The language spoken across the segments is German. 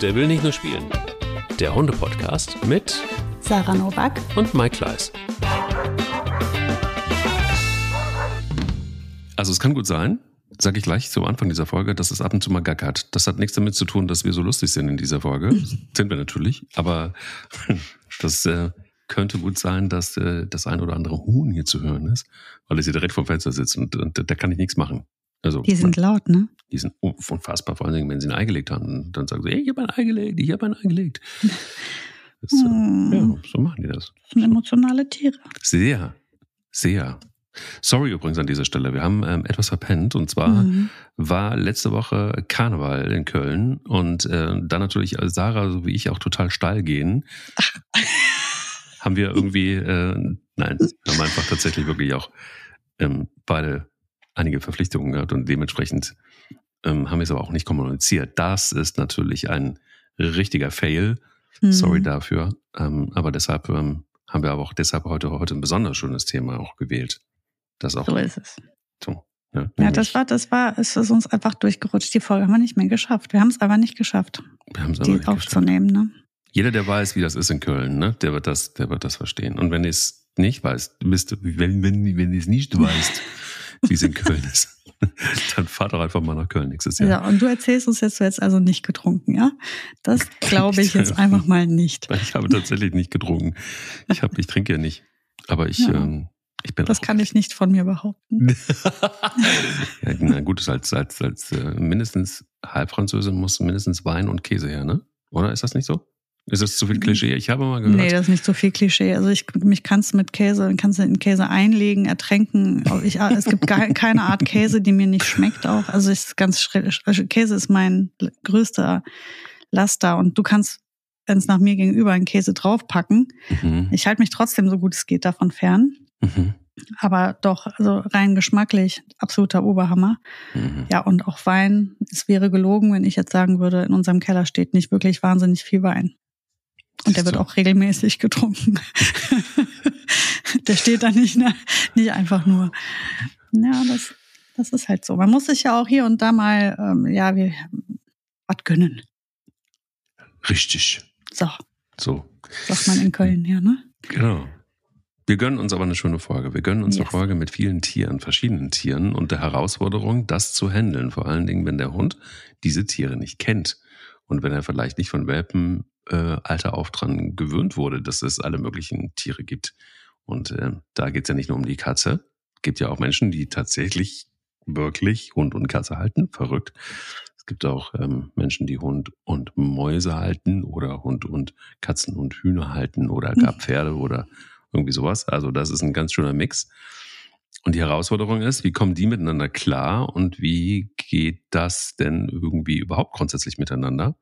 Der will nicht nur spielen. Der Hunde-Podcast mit Sarah Novak und Mike Kleiss. Also es kann gut sein, sage ich gleich zu Anfang dieser Folge, dass es ab und zu mal gackert. Das hat nichts damit zu tun, dass wir so lustig sind in dieser Folge. sind wir natürlich. Aber das äh, könnte gut sein, dass äh, das ein oder andere Huhn hier zu hören ist, weil es hier direkt vom Fenster sitzt und, und da kann ich nichts machen. Also, Die sind laut, ne? die sind unfassbar, vor allen Dingen, wenn sie ein Ei gelegt haben. Dann sagen sie, hey, ich habe ein Ei gelegt, ich habe ein Ei gelegt. Das, Hm. Ja, so machen die das. Das sind emotionale Tiere. Sehr, sehr. Sorry übrigens an dieser Stelle. Wir haben ähm, etwas verpennt und zwar Mhm. war letzte Woche Karneval in Köln und äh, dann natürlich Sarah so wie ich auch total steil gehen. haben wir irgendwie, äh, nein, haben einfach tatsächlich wirklich auch ähm, beide einige Verpflichtungen gehabt und dementsprechend ähm, haben wir es aber auch nicht kommuniziert. Das ist natürlich ein richtiger Fail. Mhm. Sorry dafür. Ähm, aber deshalb ähm, haben wir aber auch deshalb heute, heute ein besonders schönes Thema auch gewählt. Das auch So ist es. so. Ja, Ja, nämlich- das war, das war, es ist uns einfach durchgerutscht. Die Folge haben wir nicht mehr geschafft. Wir haben es aber nicht geschafft, wir aber die nicht geschafft. aufzunehmen, ne? Jeder, der weiß, wie das ist in Köln, ne, der wird das, der wird das verstehen. Und wenn ihr es nicht weißt, bist, wenn, wenn, wenn ihr es nicht weißt, wie es in Köln ist, dann fahrt doch einfach mal nach Köln nächstes Ja. Jahr. und du erzählst uns jetzt, du hättest also nicht getrunken, ja? Das glaube ich jetzt einfach mal nicht. Weil Ich habe tatsächlich nicht getrunken. Ich habe, ich trinke ja nicht. Aber ich, Ja. ähm, ich bin Das kann ich nicht von mir behaupten. ja, na gut, als, als, als äh, mindestens Halbfranzösin muss mindestens Wein und Käse her, ne? Oder ist das nicht so? Ist das zu viel Klischee? Ich habe mal gehört. Nee, das ist nicht so viel Klischee. Also ich mich kannst mit Käse, kannst du in Käse einlegen, ertränken. Ich, es gibt gar, keine Art Käse, die mir nicht schmeckt auch. Also ist ganz schrill. Also Käse ist mein größter Laster und du kannst, wenn es nach mir gegenüber einen Käse draufpacken. mhm. Ich halte mich trotzdem so gut es geht davon fern. Mhm. Aber doch, also rein geschmacklich absoluter Oberhammer. Mhm. Ja, und auch Wein. Es wäre gelogen, wenn ich jetzt sagen würde, in unserem Keller steht nicht wirklich wahnsinnig viel Wein. Und der wird auch regelmäßig getrunken. der steht da nicht, ne? nicht einfach nur. Ja, das, das ist halt so. Man muss sich ja auch hier und da mal, ähm, ja, wie, was gönnen. Richtig. So, So. sagt man in Köln, ja, ne? Genau. Wir gönnen uns aber eine schöne Folge. Wir gönnen uns eine Yes. Folge mit vielen Tieren, verschiedenen Tieren und der Herausforderung, das zu handeln. Vor allen Dingen, wenn der Hund diese Tiere nicht kennt und wenn er vielleicht nicht von Welpen äh, Alter auf dran gewöhnt wurde, dass es alle möglichen Tiere gibt. Und äh, da geht's ja nicht nur um die Katze. Gibt ja auch Menschen, die tatsächlich wirklich Hund und Katze halten. Verrückt. Es gibt auch ähm, Menschen, die Hund und Mäuse halten oder Hund und Katzen und Hühner halten oder gar Pferde oder irgendwie sowas. Also das ist ein ganz schöner Mix. Und die Herausforderung ist, wie kommen die miteinander klar und wie geht das denn irgendwie überhaupt grundsätzlich miteinander?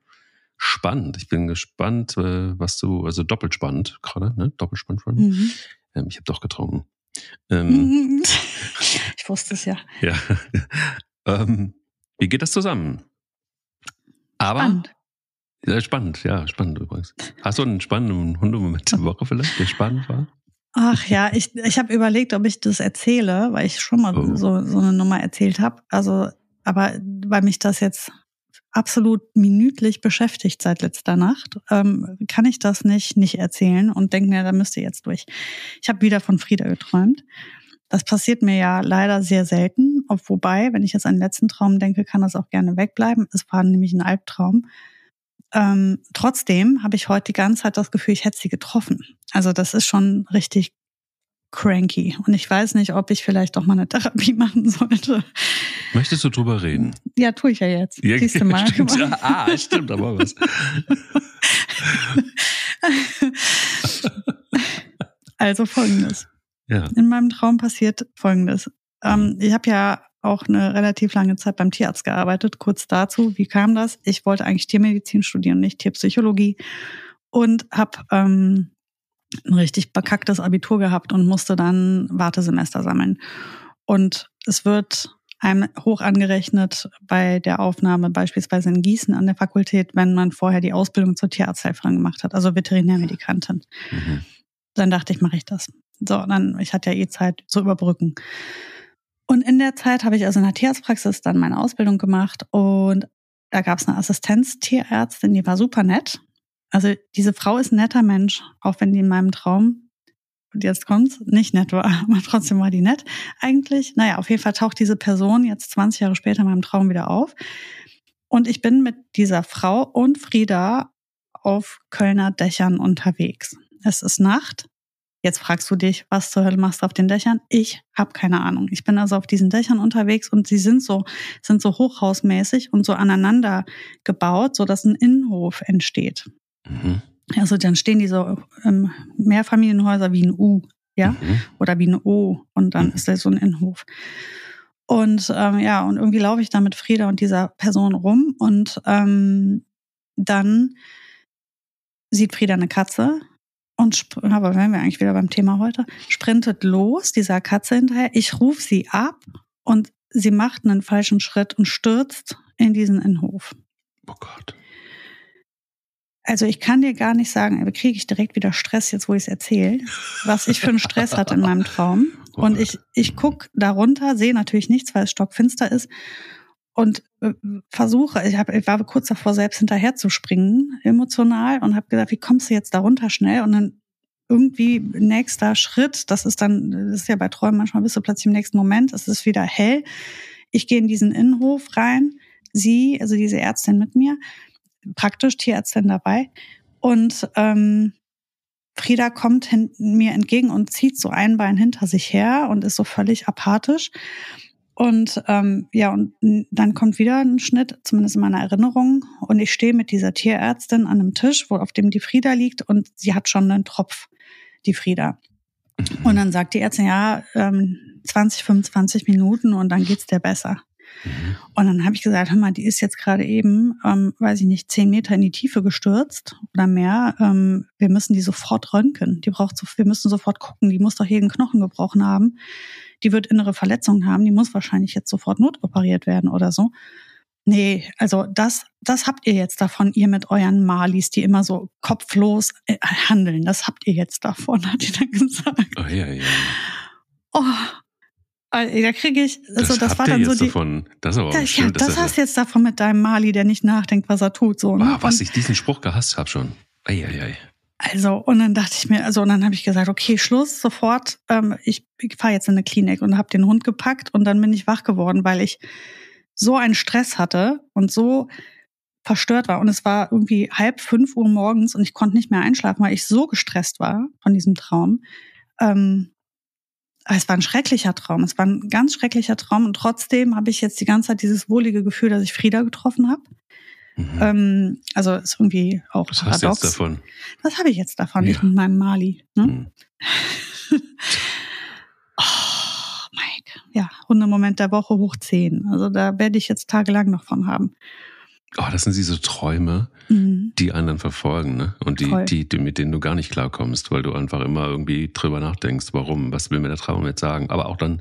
Spannend. Ich bin gespannt, äh, was du, also doppelt spannend gerade, ne? Doppelt spannend. Mhm. Ähm, ich habe doch getrunken. Ähm, Ich wusste es ja. ja. ähm, wie geht das zusammen? Aber Spannend. Ja, spannend, ja, spannend übrigens. Hast du einen spannenden Hundemoment der Woche vielleicht, der spannend war? Ach ja, ich, ich habe überlegt, ob ich das erzähle, weil ich schon mal Oh. so, so eine Nummer erzählt habe. Also, aber weil mich das jetzt absolut minütlich beschäftigt seit letzter Nacht, ähm, kann ich das nicht nicht erzählen und denke mir, da müsst ihr jetzt durch. Ich habe wieder von Frieda geträumt. Das passiert mir ja leider sehr selten. Ob, wobei, wenn ich jetzt an den letzten Traum denke, kann das auch gerne wegbleiben. Es war nämlich ein Albtraum. Ähm, trotzdem habe ich heute die ganze Zeit das Gefühl, ich hätte sie getroffen. Also das ist schon richtig cranky. Und ich weiß nicht, ob ich vielleicht doch mal eine Therapie machen sollte. Möchtest du drüber reden? Ja, tue ich ja jetzt. Ja, Siehst mal. stimmt. Ja, ah, stimmt, aber was. Also folgendes. Ja. In meinem Traum passiert folgendes. Ähm, ich habe ja auch eine relativ lange Zeit beim Tierarzt gearbeitet. Kurz dazu, wie kam das? Ich wollte eigentlich Tiermedizin studieren, nicht Tierpsychologie. Und habe ähm, ein richtig bekacktes Abitur gehabt und musste dann Wartesemester sammeln. Und es wird einem hoch angerechnet bei der Aufnahme beispielsweise in Gießen an der Fakultät, wenn man vorher die Ausbildung zur Tierarzthelferin gemacht hat, also Veterinärmedikantin. Mhm. Dann dachte ich, mache ich das. So, dann, ich hatte ja eh Zeit zu überbrücken. Und in der Zeit habe ich also in der Tierarztpraxis dann meine Ausbildung gemacht und da gab es eine Assistenztierärztin, die war super nett. Also diese Frau ist ein netter Mensch, auch wenn die in meinem Traum, und jetzt kommt's, nicht nett war, aber trotzdem war die nett eigentlich. Naja, auf jeden Fall taucht diese Person jetzt 20 Jahre später in meinem Traum wieder auf. Und ich bin mit dieser Frau und Frieda auf Kölner Dächern unterwegs. Es ist Nacht. Jetzt fragst du dich, was zur Hölle machst du auf den Dächern? Ich habe keine Ahnung. Ich bin also auf diesen Dächern unterwegs und sie sind so sind so hochhausmäßig und so aneinander gebaut, so dass ein Innenhof entsteht. Mhm. Also dann stehen die so ähm, Mehrfamilienhäuser wie ein U, ja, mhm. oder wie ein O und dann mhm. ist da so ein Innenhof. Und ähm, ja, und irgendwie laufe ich da mit Frieda und dieser Person rum und ähm, dann sieht Frieda eine Katze und aber wenn wir eigentlich wieder beim Thema heute, sprintet los dieser Katze hinterher. Ich rufe sie ab und sie macht einen falschen Schritt und stürzt in diesen Innenhof. Oh Gott. Also ich kann dir gar nicht sagen, kriege ich direkt wieder Stress, jetzt wo ich es erzähle, was ich für einen Stress hatte in meinem Traum. Und ich, ich guck darunter, sehe natürlich nichts, weil es stockfinster ist und äh, versuche, ich, hab, ich war kurz davor, selbst hinterher zu springen, emotional, und habe gesagt, wie kommst du jetzt darunter schnell? Und dann irgendwie nächster Schritt, das ist dann, das ist ja bei Träumen manchmal bist du plötzlich im nächsten Moment, es ist wieder hell. Ich gehe in diesen Innenhof rein, sie, also diese Ärztin mit mir, praktisch Tierärztin dabei, und ähm, Frieda kommt mir entgegen und zieht so ein Bein hinter sich her und ist so völlig apathisch. Und ähm, ja, und dann kommt wieder ein Schnitt, zumindest in meiner Erinnerung. Und ich stehe mit dieser Tierärztin an einem Tisch, wo auf dem die Frieda liegt, und sie hat schon einen Tropf, die Frieda. Mhm. Und dann sagt die Ärztin, ja, ähm, 20, 25 Minuten und dann geht's dir besser. Mhm. Und dann habe ich gesagt, hör mal, die ist jetzt gerade eben, ähm, weiß ich nicht, zehn Meter in die Tiefe gestürzt oder mehr. Ähm, wir müssen die sofort röntgen. Die braucht so, wir müssen sofort gucken. Die muss doch jeden Knochen gebrochen haben die wird innere Verletzungen haben, die muss wahrscheinlich jetzt sofort notoperiert werden oder so. Nee, also das, das habt ihr jetzt davon, ihr mit euren Malis, die immer so kopflos äh, handeln. Das habt ihr jetzt davon, hat die dann gesagt. Oh ja, ja. Oh, da kriege ich, also das, das war dann so die. Davon. Das ist aber das, schön, ja, das hast du jetzt davon mit deinem Mali, der nicht nachdenkt, was er tut. So, ne? oh, was ich diesen Spruch gehasst habe schon. Eieiei. Also, und dann dachte ich mir, also, und dann habe ich gesagt, okay, Schluss, sofort, ähm, ich, ich fahre jetzt in eine Klinik und habe den Hund gepackt und dann bin ich wach geworden, weil ich so einen Stress hatte und so verstört war. Und es war irgendwie halb fünf Uhr morgens und ich konnte nicht mehr einschlafen, weil ich so gestresst war von diesem Traum. Ähm, es war ein schrecklicher Traum. Es war ein ganz schrecklicher Traum und trotzdem habe ich jetzt die ganze Zeit dieses wohlige Gefühl, dass ich Frieda getroffen habe. Mhm. Ähm, also ist irgendwie auch Was paradox. hast du jetzt davon? Was habe ich jetzt davon? Ja. Ich mit meinem Mali. Ne? Mhm. oh, Mike. Ja, Hundemoment der Woche hoch 10. Also da werde ich jetzt tagelang noch von haben. Oh, das sind diese Träume, mhm. die einen dann verfolgen, ne? Und die, die, die, mit denen du gar nicht klarkommst, weil du einfach immer irgendwie drüber nachdenkst, warum, was will mir der Traum jetzt sagen? Aber auch dann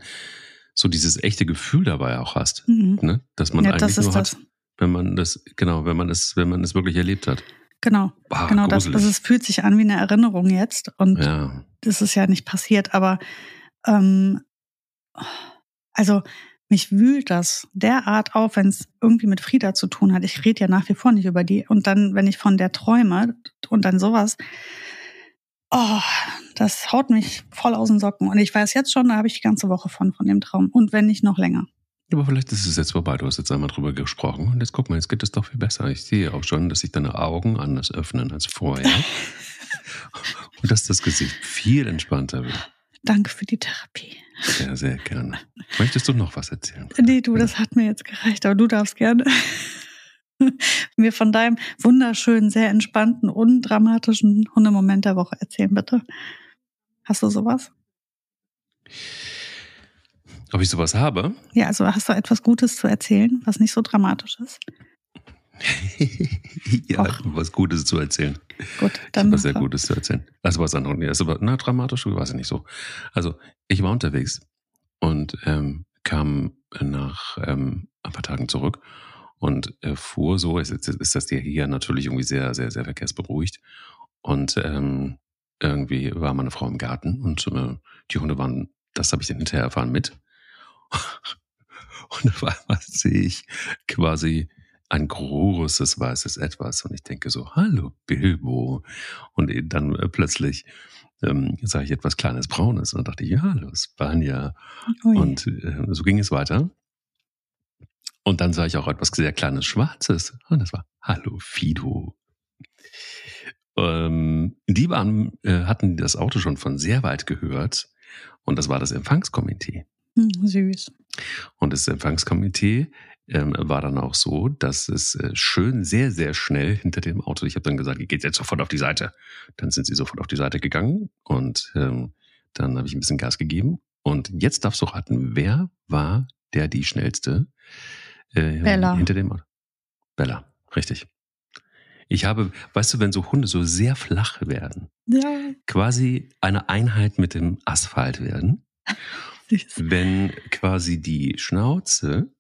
so dieses echte Gefühl dabei auch hast, mhm. ne? Dass man ja, eigentlich das nur hat, das wenn man das, genau, wenn man es, wenn man es wirklich erlebt hat. Genau, Boah, genau, das, das es fühlt sich an wie eine Erinnerung jetzt und ja. das ist ja nicht passiert, aber ähm, also mich wühlt das derart auf, wenn es irgendwie mit Frieda zu tun hat. Ich rede ja nach wie vor nicht über die. Und dann, wenn ich von der träume und dann sowas, oh, das haut mich voll aus den Socken. Und ich weiß jetzt schon, da habe ich die ganze Woche von, von dem Traum. Und wenn nicht noch länger. Aber vielleicht ist es jetzt vorbei. Du hast jetzt einmal drüber gesprochen und jetzt guck mal, jetzt geht es doch viel besser. Ich sehe auch schon, dass sich deine Augen anders öffnen als vorher. und dass das Gesicht viel entspannter wird. Danke für die Therapie. Sehr, sehr gerne. Möchtest du noch was erzählen? Nee, du, das hat mir jetzt gereicht, aber du darfst gerne mir von deinem wunderschönen, sehr entspannten, undramatischen Hundemoment der Woche erzählen, bitte. Hast du sowas? Ob ich sowas habe? Ja, also hast du etwas Gutes zu erzählen, was nicht so dramatisch ist? ja, Och. was Gutes zu erzählen. Gut, dann. Was sehr Gutes zu erzählen. Also was anderes. Also, na, dramatisch war es nicht so. Also, ich war unterwegs und ähm, kam nach ähm, ein paar Tagen zurück und äh, fuhr so, ist, ist, ist das hier natürlich irgendwie sehr, sehr, sehr verkehrsberuhigt. Und ähm, irgendwie war meine Frau im Garten und äh, die Hunde waren, das habe ich dann hinterher erfahren, mit. Und auf einmal sehe ich quasi ein großes weißes Etwas. Und ich denke so, hallo Bilbo. Und dann äh, plötzlich ähm, sah ich etwas kleines Braunes. Und dann dachte ich, ja, hallo Spanja. Ui. Und äh, so ging es weiter. Und dann sah ich auch etwas sehr kleines Schwarzes. Und das war Hallo Fido. Ähm, die waren, äh, hatten das Auto schon von sehr weit gehört. Und das war das Empfangskomitee. Hm, süß. Und das Empfangskomitee ähm, war dann auch so, dass es äh, schön sehr, sehr schnell hinter dem Auto, ich habe dann gesagt, ihr geht jetzt sofort auf die Seite. Dann sind sie sofort auf die Seite gegangen und ähm, dann habe ich ein bisschen Gas gegeben. Und jetzt darfst du raten, wer war der die schnellste? Äh, Bella. Hinter dem Auto. Bella, richtig. Ich habe, weißt du, wenn so Hunde so sehr flach werden, ja. quasi eine Einheit mit dem Asphalt werden, wenn quasi die Schnauze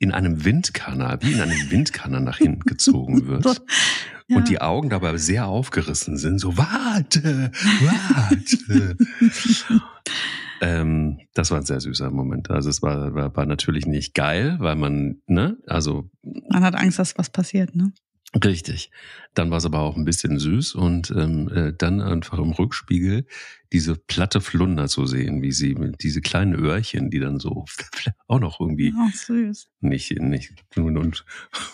in einem Windkanal, wie in einem Windkanal nach hinten gezogen wird. ja. Und die Augen dabei sehr aufgerissen sind, so warte, warte. ähm, das war ein sehr süßer Moment. Also es war, war, war natürlich nicht geil, weil man, ne, also. Man hat Angst, dass was passiert, ne? Richtig. Dann war es aber auch ein bisschen süß und ähm, äh, dann einfach im Rückspiegel diese platte Flunder zu sehen, wie sie mit diese kleinen Öhrchen, die dann so auch noch irgendwie oh, süß. nicht nicht und und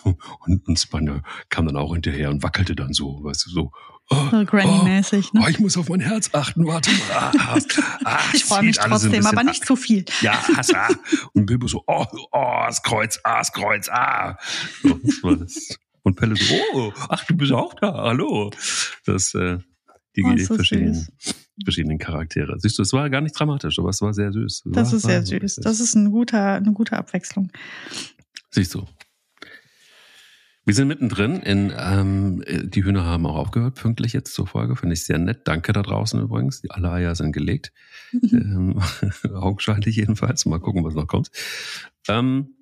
und, und Spanne kam dann auch hinterher und wackelte dann so, weißt du so. Oh, so Granny-mäßig, oh, ne? Oh, ich muss auf mein Herz achten, warte mal. Ah, ah, ich freue mich trotzdem, aber nicht zu viel. Ja, hassa. Und Bilbo so, oh, oh, das Kreuz, ah, das Kreuz, ah. So, das. Und Pelle so, oh, ach, du bist auch da, hallo. Das, äh, die oh, so verschiedenen, verschiedenen Charaktere. Siehst du, es war gar nicht dramatisch, aber es war sehr süß. Es das war, ist sehr süß. Das ist ein guter, eine gute Abwechslung. Siehst du. Wir sind mittendrin in, ähm, die Hühner haben auch aufgehört, pünktlich jetzt zur Folge. Finde ich sehr nett. Danke da draußen übrigens. Die alle Eier sind gelegt. Ähm, augenscheinlich jedenfalls. Mal gucken, was noch kommt. Ähm,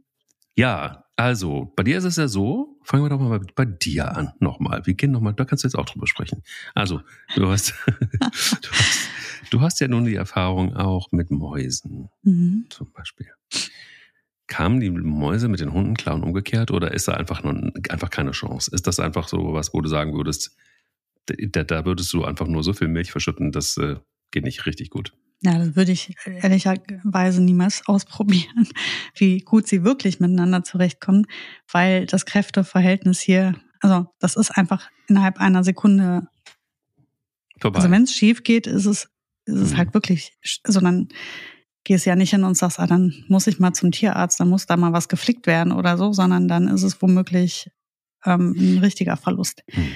ja, also, bei dir ist es ja so, fangen wir doch mal bei, bei dir an, nochmal. Wir gehen nochmal, da kannst du jetzt auch drüber sprechen. Also, du hast, du hast, du hast ja nun die Erfahrung auch mit Mäusen, mhm. zum Beispiel. Kamen die Mäuse mit den Hunden klar und umgekehrt oder ist da einfach nur, einfach keine Chance? Ist das einfach so was, wo du sagen würdest, da, da würdest du einfach nur so viel Milch verschütten, das äh, geht nicht richtig gut? Ja, das würde ich ehrlicherweise niemals ausprobieren, wie gut sie wirklich miteinander zurechtkommen, weil das Kräfteverhältnis hier, also das ist einfach innerhalb einer Sekunde. Vorbei. Also wenn es schief geht, ist es, ist es mhm. halt wirklich, sondern gehst ja nicht hin und sagst, ah, dann muss ich mal zum Tierarzt, dann muss da mal was geflickt werden oder so, sondern dann ist es womöglich ähm, ein richtiger Verlust. Mhm.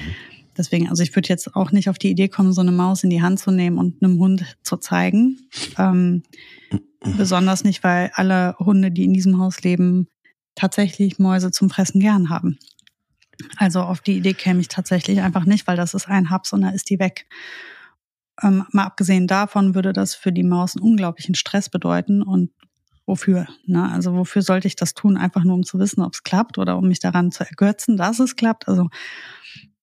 Deswegen, also ich würde jetzt auch nicht auf die Idee kommen, so eine Maus in die Hand zu nehmen und einem Hund zu zeigen. Ähm, besonders nicht, weil alle Hunde, die in diesem Haus leben, tatsächlich Mäuse zum Fressen gern haben. Also auf die Idee käme ich tatsächlich einfach nicht, weil das ist ein Haps und da ist die weg. Ähm, mal abgesehen davon würde das für die Maus einen unglaublichen Stress bedeuten und wofür? Ne? Also wofür sollte ich das tun? Einfach nur um zu wissen, ob es klappt oder um mich daran zu ergötzen, dass es klappt. Also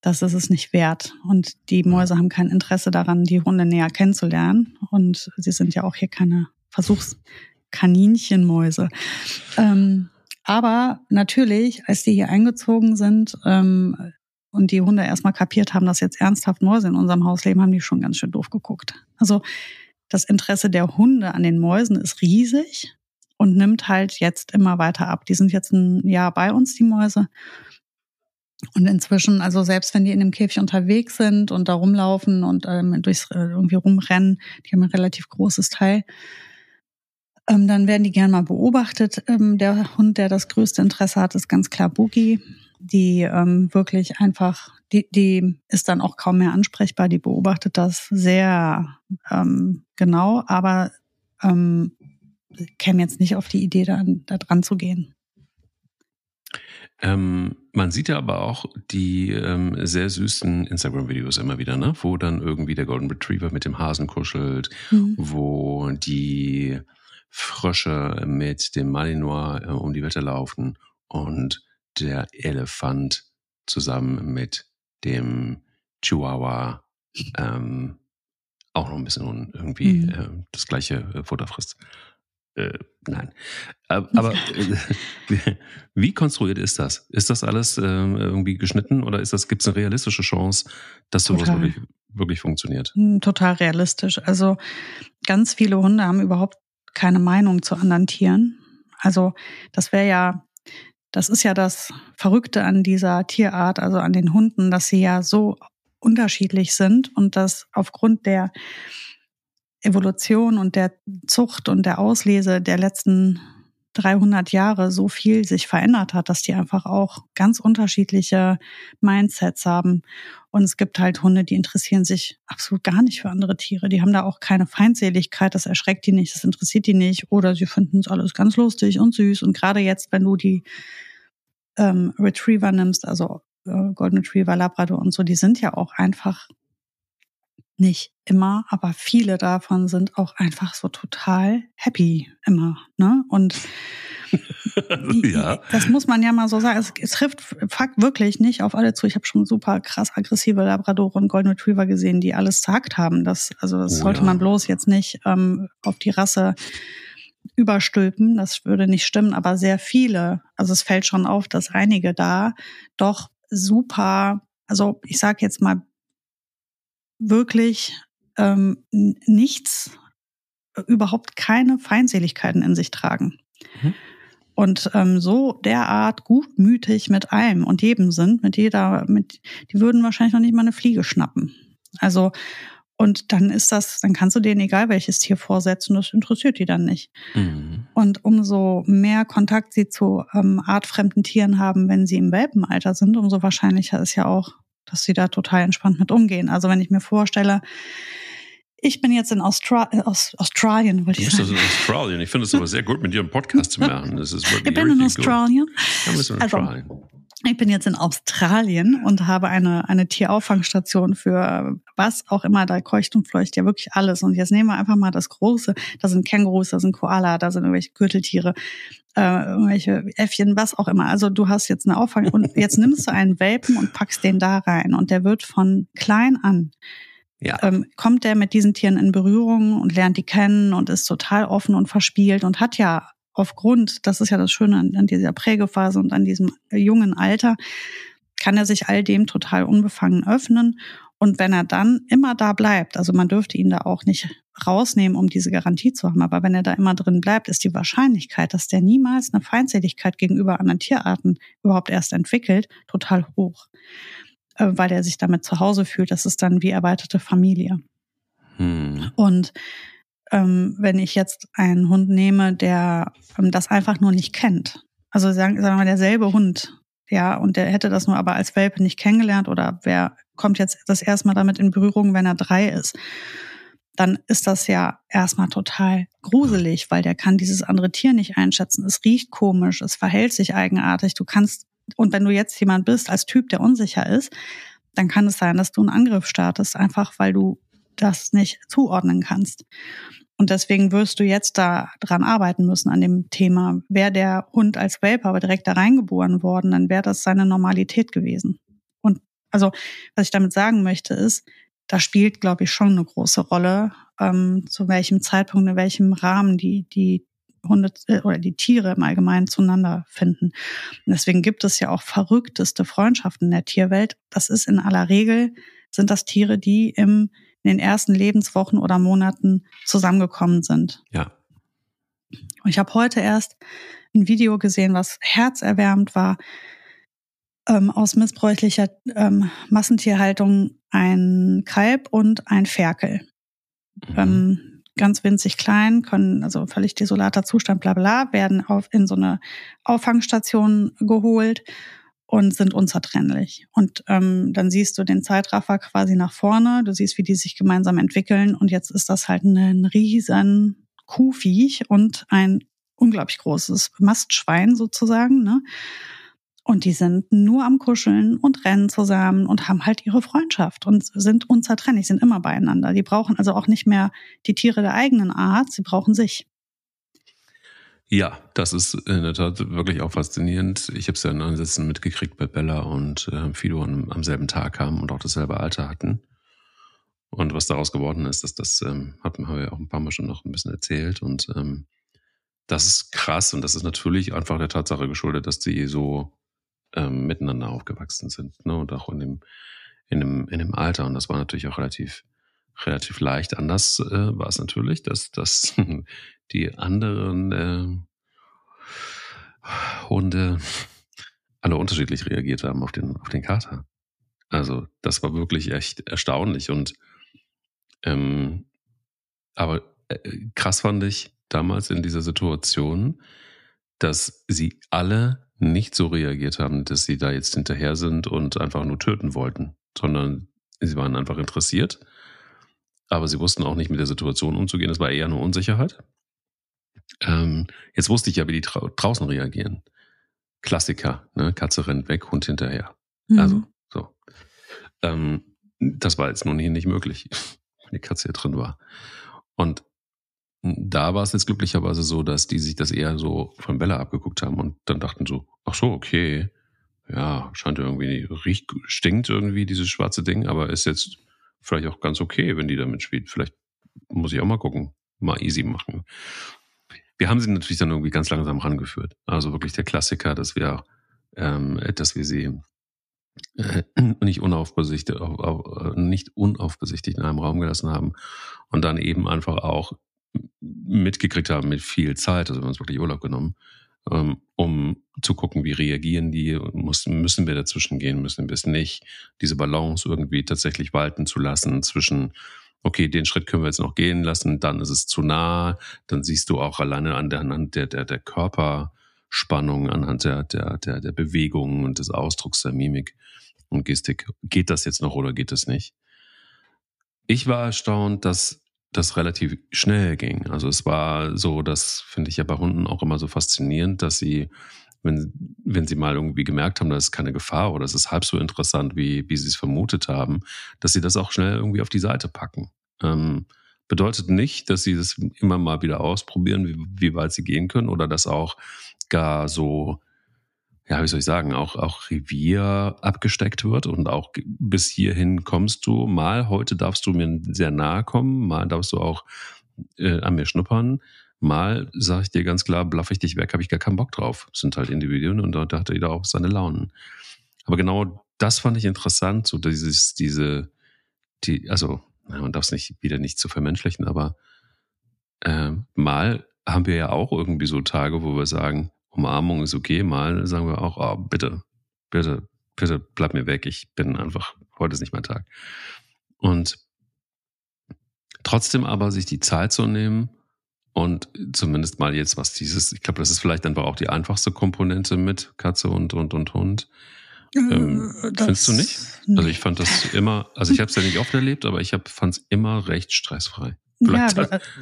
das ist es nicht wert. Und die Mäuse haben kein Interesse daran, die Hunde näher kennenzulernen. Und sie sind ja auch hier keine Versuchskaninchenmäuse. Ähm, aber natürlich, als die hier eingezogen sind ähm, und die Hunde erstmal kapiert haben, dass jetzt ernsthaft Mäuse in unserem Haus leben, haben die schon ganz schön doof geguckt. Also das Interesse der Hunde an den Mäusen ist riesig und nimmt halt jetzt immer weiter ab. Die sind jetzt ein Jahr bei uns, die Mäuse. Und inzwischen, also selbst wenn die in dem Käfig unterwegs sind und da rumlaufen und ähm, durchs äh, irgendwie rumrennen, die haben ein relativ großes Teil, ähm, dann werden die gern mal beobachtet. Ähm, der Hund, der das größte Interesse hat, ist ganz klar Boogie. Die ähm, wirklich einfach, die, die ist dann auch kaum mehr ansprechbar. Die beobachtet das sehr ähm, genau, aber ähm, käme jetzt nicht auf die Idee, da, da dran zu gehen. Ähm, man sieht ja aber auch die ähm, sehr süßen Instagram-Videos immer wieder, ne? wo dann irgendwie der Golden Retriever mit dem Hasen kuschelt, mhm. wo die Frösche mit dem Malinois äh, um die Wette laufen und der Elefant zusammen mit dem Chihuahua ähm, auch noch ein bisschen irgendwie mhm. äh, das gleiche äh, Futter frisst. Äh, nein. Aber äh, wie konstruiert ist das? Ist das alles äh, irgendwie geschnitten oder ist das, gibt es eine realistische Chance, dass sowas wirklich, wirklich funktioniert? Hm, total realistisch. Also ganz viele Hunde haben überhaupt keine Meinung zu anderen Tieren. Also das wäre ja, das ist ja das Verrückte an dieser Tierart, also an den Hunden, dass sie ja so unterschiedlich sind und dass aufgrund der Evolution und der Zucht und der Auslese der letzten 300 Jahre so viel sich verändert hat, dass die einfach auch ganz unterschiedliche Mindsets haben. Und es gibt halt Hunde, die interessieren sich absolut gar nicht für andere Tiere. Die haben da auch keine Feindseligkeit, das erschreckt die nicht, das interessiert die nicht. Oder sie finden es alles ganz lustig und süß. Und gerade jetzt, wenn du die ähm, Retriever nimmst, also äh, Golden Retriever, Labrador und so, die sind ja auch einfach nicht immer, aber viele davon sind auch einfach so total happy immer. Ne? Und ja. das muss man ja mal so sagen. Es, es trifft Fakt wirklich nicht auf alle zu. Ich habe schon super krass aggressive Labradore und Golden Retriever gesehen, die alles sagt haben. Das, also das oh, sollte ja. man bloß jetzt nicht ähm, auf die Rasse überstülpen. Das würde nicht stimmen, aber sehr viele. Also es fällt schon auf, dass einige da doch super, also ich sage jetzt mal wirklich ähm, nichts, überhaupt keine Feindseligkeiten in sich tragen. Mhm. Und ähm, so derart gutmütig mit allem und jedem sind, mit jeder, mit, die würden wahrscheinlich noch nicht mal eine Fliege schnappen. Also, und dann ist das, dann kannst du denen egal welches Tier vorsetzen, das interessiert die dann nicht. Mhm. Und umso mehr Kontakt sie zu ähm, artfremden Tieren haben, wenn sie im Welpenalter sind, umso wahrscheinlicher ist ja auch, dass sie da total entspannt mit umgehen. Also wenn ich mir vorstelle, ich bin jetzt in Austra äh, Aus Australien, wollte ich sagen. Du bist in Australien. Ich finde es aber sehr gut, mit dir einen Podcast zu machen. Das ist wirklich, ich bin in Australien. Ja, also, Australien. Ich bin jetzt in Australien und habe eine, eine Tierauffangstation für was auch immer, da keucht und fleucht ja wirklich alles. Und jetzt nehmen wir einfach mal das Große. Da sind Kängurus, da sind Koala, da sind irgendwelche Gürteltiere, äh, irgendwelche Äffchen, was auch immer. Also du hast jetzt eine Auffang und jetzt nimmst du einen Welpen und packst den da rein und der wird von klein an ja. ähm, kommt der mit diesen Tieren in Berührung und lernt die kennen und ist total offen und verspielt und hat ja aufgrund, das ist ja das Schöne an, an dieser Prägephase und an diesem jungen Alter, kann er sich all dem total unbefangen öffnen. Und wenn er dann immer da bleibt, also man dürfte ihn da auch nicht rausnehmen, um diese Garantie zu haben, aber wenn er da immer drin bleibt, ist die Wahrscheinlichkeit, dass der niemals eine Feindseligkeit gegenüber anderen Tierarten überhaupt erst entwickelt, total hoch. Äh, weil er sich damit zu Hause fühlt. Das ist dann wie erweiterte Familie. Hm. Und ähm, wenn ich jetzt einen Hund nehme, der ähm, das einfach nur nicht kennt, also sagen, sagen wir mal derselbe Hund, ja, und der hätte das nur aber als Welpe nicht kennengelernt oder wer kommt jetzt das erstmal damit in Berührung, wenn er drei ist, dann ist das ja erstmal total gruselig, weil der kann dieses andere Tier nicht einschätzen. Es riecht komisch, es verhält sich eigenartig. Du kannst und wenn du jetzt jemand bist als Typ, der unsicher ist, dann kann es sein, dass du einen Angriff startest, einfach weil du das nicht zuordnen kannst. Und deswegen wirst du jetzt da dran arbeiten müssen an dem Thema. Wäre der Hund als Welpe aber direkt da reingeboren worden, dann wäre das seine Normalität gewesen. Und also, was ich damit sagen möchte, ist, da spielt, glaube ich, schon eine große Rolle, ähm, zu welchem Zeitpunkt, in welchem Rahmen die, die Hunde äh, oder die Tiere im Allgemeinen zueinander finden. Und deswegen gibt es ja auch verrückteste Freundschaften in der Tierwelt. Das ist in aller Regel, sind das Tiere, die im, in den ersten Lebenswochen oder Monaten zusammengekommen sind. Ja. Und ich habe heute erst ein Video gesehen, was herzerwärmend war, ähm, aus missbräuchlicher ähm, Massentierhaltung ein Kalb und ein Ferkel. Mhm. Ähm, ganz winzig klein, können, also völlig desolater Zustand, bla bla, werden auf, in so eine Auffangstation geholt und sind unzertrennlich. Und ähm, dann siehst du den Zeitraffer quasi nach vorne, du siehst, wie die sich gemeinsam entwickeln und jetzt ist das halt ein riesen Kuhviech und ein unglaublich großes Mastschwein sozusagen, ne? Und die sind nur am Kuscheln und rennen zusammen und haben halt ihre Freundschaft und sind unzertrennlich, sind immer beieinander. Die brauchen also auch nicht mehr die Tiere der eigenen Art, sie brauchen sich. Ja, das ist in der Tat wirklich auch faszinierend. Ich habe es ja in Ansätzen mitgekriegt bei Bella und äh, Fido am, am, selben Tag kamen und auch dasselbe Alter hatten. Und was daraus geworden ist, dass das ähm, hatten wir auch ein paar Mal schon noch ein bisschen erzählt und ähm, das ist krass und das ist natürlich einfach der Tatsache geschuldet, dass die so ähm, miteinander aufgewachsen sind, ne? Und auch in dem, in dem, in dem Alter. Und das war natürlich auch relativ, relativ leicht. Anders äh, war es natürlich, dass, dass die anderen äh, Hunde alle unterschiedlich reagiert haben auf den, auf den Kater. Also das war wirklich echt erstaunlich und ähm, aber äh, krass fand ich damals in dieser Situation, dass sie alle nicht so reagiert haben, dass sie da jetzt hinterher sind und einfach nur töten wollten, sondern sie waren einfach interessiert, aber sie wussten auch nicht mit der Situation umzugehen. Es war eher eine Unsicherheit. Ähm, jetzt wusste ich ja, wie die drau draußen reagieren. Klassiker, ne? Katze rennt weg, Hund hinterher. Mhm. Also, so. Ähm, das war jetzt nun hier nicht möglich, wenn die Katze hier drin war. Und da war es jetzt glücklicherweise so, dass die sich das eher so von Bella abgeguckt haben und dann dachten so, ach so, okay, ja, scheint irgendwie, riecht, stinkt irgendwie dieses schwarze Ding, aber ist jetzt vielleicht auch ganz okay, wenn die damit spielt. Vielleicht muss ich auch mal gucken, mal easy machen. Wir haben sie natürlich dann irgendwie ganz langsam rangeführt. Also wirklich der Klassiker, dass wir, ähm, dass wir sie äh, nicht unaufbesichtigt, auf, auf, nicht unaufbesichtigt in einem Raum gelassen haben und dann eben einfach auch mitgekriegt haben mit viel Zeit, also wir haben uns wirklich Urlaub genommen, um zu gucken, wie reagieren die, müssen, müssen wir dazwischen gehen, müssen wir es nicht, diese Balance irgendwie tatsächlich walten zu lassen zwischen okay, den Schritt können wir jetzt noch gehen lassen, dann ist es zu nah, dann siehst du auch alleine an der, anhand der, der, der Körperspannung, anhand der, der, der, der Bewegungen und des Ausdrucks der Mimik und Gestik, geht das jetzt noch oder geht es nicht? Ich war erstaunt, dass das relativ schnell ging. Also es war so, das finde ich ja bei Hunden auch immer so faszinierend, dass sie wenn, wenn sie mal irgendwie gemerkt haben, da ist keine Gefahr oder es ist halb so interessant, wie, wie sie es vermutet haben, dass sie das auch schnell irgendwie auf die Seite packen. Ähm, bedeutet nicht, dass sie das immer mal wieder ausprobieren, wie, wie weit sie gehen können oder dass auch gar so, ja, wie soll ich sagen, auch, auch Revier abgesteckt wird und auch bis hierhin kommst du. Mal heute darfst du mir sehr nahe kommen, mal darfst du auch äh, an mir schnuppern. Mal sage ich dir ganz klar, blaffe ich dich weg, habe ich gar keinen Bock drauf. Das sind halt Individuen und da hat jeder auch seine Launen. Aber genau das fand ich interessant, so dieses, diese, die, also, man darf es nicht wieder nicht zu vermenschlichen, aber äh, mal haben wir ja auch irgendwie so Tage, wo wir sagen, Umarmung ist okay, mal sagen wir auch, oh, bitte, bitte, bitte bleib mir weg, ich bin einfach, heute ist nicht mein Tag. Und trotzdem aber sich die Zeit zu nehmen, und zumindest mal jetzt, was dieses, ich glaube, das ist vielleicht einfach auch die einfachste Komponente mit Katze und, und, und Hund. Ähm, äh, findest du nicht? Also ich fand das immer, also ich habe es ja nicht oft erlebt, aber ich fand es immer recht stressfrei. Ja,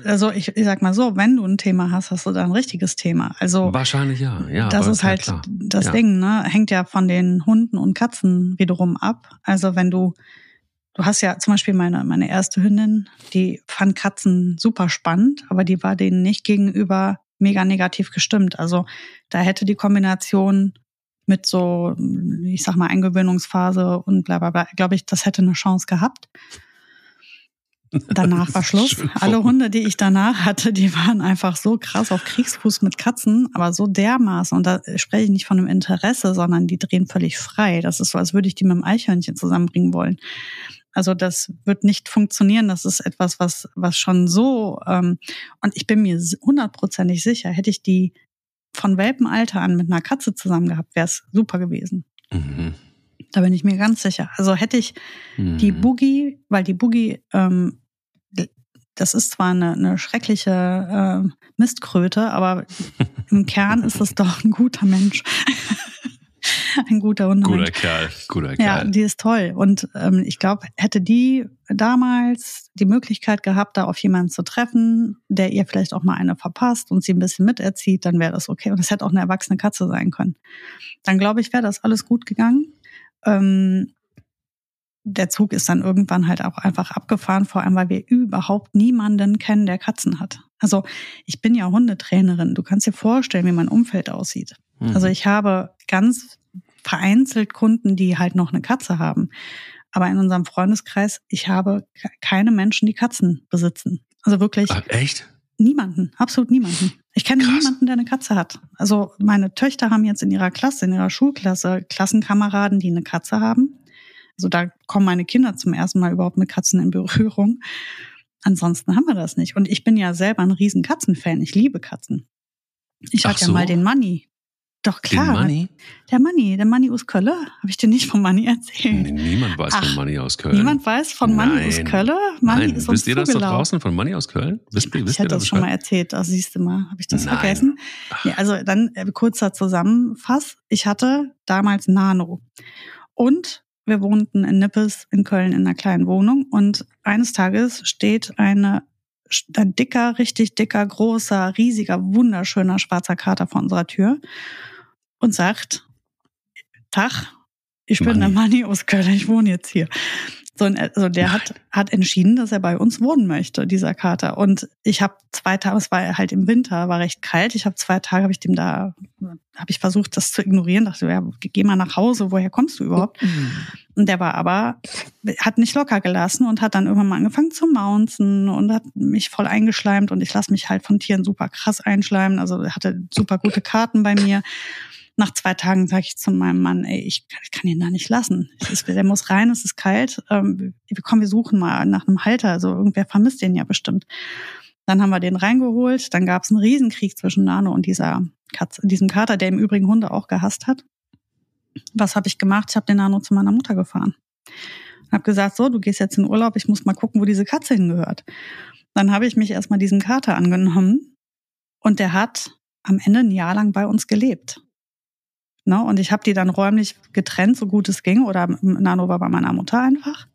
also ich, ich sag mal so, wenn du ein Thema hast, hast du da ein richtiges Thema. Also wahrscheinlich ja, ja. Das ist halt klar. das ja. Ding, ne? Hängt ja von den Hunden und Katzen wiederum ab. Also wenn du Du hast ja zum Beispiel meine, meine erste Hündin, die fand Katzen super spannend, aber die war denen nicht gegenüber mega negativ gestimmt. Also da hätte die Kombination mit so, ich sag mal, Eingewöhnungsphase und bla bla bla, glaube ich, das hätte eine Chance gehabt. Danach war Schluss. Alle Hunde, die ich danach hatte, die waren einfach so krass auf Kriegsfuß mit Katzen, aber so dermaßen. Und da spreche ich nicht von einem Interesse, sondern die drehen völlig frei. Das ist so, als würde ich die mit einem Eichhörnchen zusammenbringen wollen. Also das wird nicht funktionieren. Das ist etwas, was, was schon so, ähm, und ich bin mir hundertprozentig sicher, hätte ich die von Welpenalter an mit einer Katze zusammen gehabt, wäre es super gewesen. Mhm. Da bin ich mir ganz sicher. Also hätte ich mhm. die Boogie, weil die Boogie, ähm, das ist zwar eine, eine schreckliche äh, Mistkröte, aber im Kern ist es doch ein guter Mensch. ein guter Hund. Guter Kerl, guter Kerl. Ja, die ist toll. Und ähm, ich glaube, hätte die damals die Möglichkeit gehabt, da auf jemanden zu treffen, der ihr vielleicht auch mal eine verpasst und sie ein bisschen miterzieht, dann wäre das okay. Und es hätte auch eine erwachsene Katze sein können. Dann glaube ich, wäre das alles gut gegangen. Ähm, der Zug ist dann irgendwann halt auch einfach abgefahren, vor allem weil wir überhaupt niemanden kennen, der Katzen hat. Also ich bin ja Hundetrainerin. Du kannst dir vorstellen, wie mein Umfeld aussieht. Mhm. Also ich habe ganz vereinzelt Kunden, die halt noch eine Katze haben. Aber in unserem Freundeskreis, ich habe keine Menschen, die Katzen besitzen. Also wirklich. Ach, echt? Niemanden, absolut niemanden. Ich kenne niemanden, der eine Katze hat. Also meine Töchter haben jetzt in ihrer Klasse, in ihrer Schulklasse Klassenkameraden, die eine Katze haben. Also da kommen meine Kinder zum ersten Mal überhaupt mit Katzen in Berührung. Ansonsten haben wir das nicht. Und ich bin ja selber ein riesen Katzenfan. Ich liebe Katzen. Ich hatte so. ja mal den Money. Doch klar. Den Money? Der Money, der Money aus Köln. Habe ich dir nicht von Money erzählt? niemand weiß Ach, von Money aus Köln. Niemand weiß von Money Nein. aus Köln? Money Nein. ist Wisst ihr das da draußen von Money aus Köln? Wisst, wisst ich hätte das schon mal erzählt. Das siehst du mal. Habe ich das Nein. vergessen? Ja, also dann äh, kurzer Zusammenfass. Ich hatte damals Nano. Und wir wohnten in Nippes in Köln in einer kleinen Wohnung. Und eines Tages steht eine ein dicker, richtig dicker, großer, riesiger, wunderschöner schwarzer Kater vor unserer Tür und sagt, Tag, ich bin Money. der Manni aus Köln, ich wohne jetzt hier. So, also der hat, hat entschieden, dass er bei uns wohnen möchte, dieser Kater. Und ich habe zwei Tage, es war halt im Winter, war recht kalt. Ich habe zwei Tage, habe ich dem da, habe ich versucht, das zu ignorieren. Dachte, ja, geh mal nach Hause, woher kommst du überhaupt? Mhm. Und der war aber, hat nicht locker gelassen und hat dann irgendwann mal angefangen zu mounzen und hat mich voll eingeschleimt. Und ich lasse mich halt von Tieren super krass einschleimen. Also er hatte super gute Karten bei mir. Nach zwei Tagen sage ich zu meinem Mann, ey, ich, kann ihn da nicht lassen. Ist, der muss rein, es ist kalt. Ähm, komm, wir suchen mal nach einem Halter. Also irgendwer vermisst den ja bestimmt. Dann haben wir den reingeholt. Dann gab es einen Riesenkrieg zwischen Nano und dieser Katze, diesem Kater, der im Übrigen Hunde auch gehasst hat. Was habe ich gemacht? Ich habe den Nano zu meiner Mutter gefahren. Habe gesagt, so, du gehst jetzt in Urlaub, ich muss mal gucken, wo diese Katze hingehört. Dann habe ich mich erstmal diesem Kater angenommen und der hat am Ende ein Jahr lang bei uns gelebt. Ne? Und ich habe die dann räumlich getrennt, so gut es ging, oder Nano war bei meiner Mutter einfach.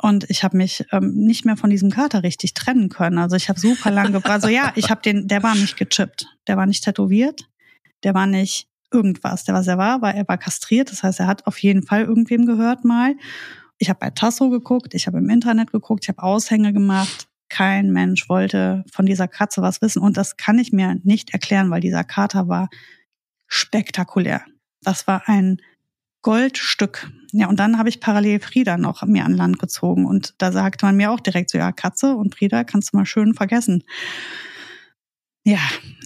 Und ich habe mich ähm, nicht mehr von diesem Kater richtig trennen können. Also ich habe super lang gebraucht. Also ja, ich habe den, der war nicht gechippt, der war nicht tätowiert, der war nicht irgendwas. Der was er war, war er war kastriert. Das heißt, er hat auf jeden Fall irgendwem gehört mal. Ich habe bei Tasso geguckt, ich habe im Internet geguckt, ich habe Aushänge gemacht. Kein Mensch wollte von dieser Katze was wissen. Und das kann ich mir nicht erklären, weil dieser Kater war spektakulär. Das war ein Goldstück. Ja, und dann habe ich parallel Frieda noch mir an Land gezogen. Und da sagte man mir auch direkt so, ja, Katze und Frieda kannst du mal schön vergessen. Ja,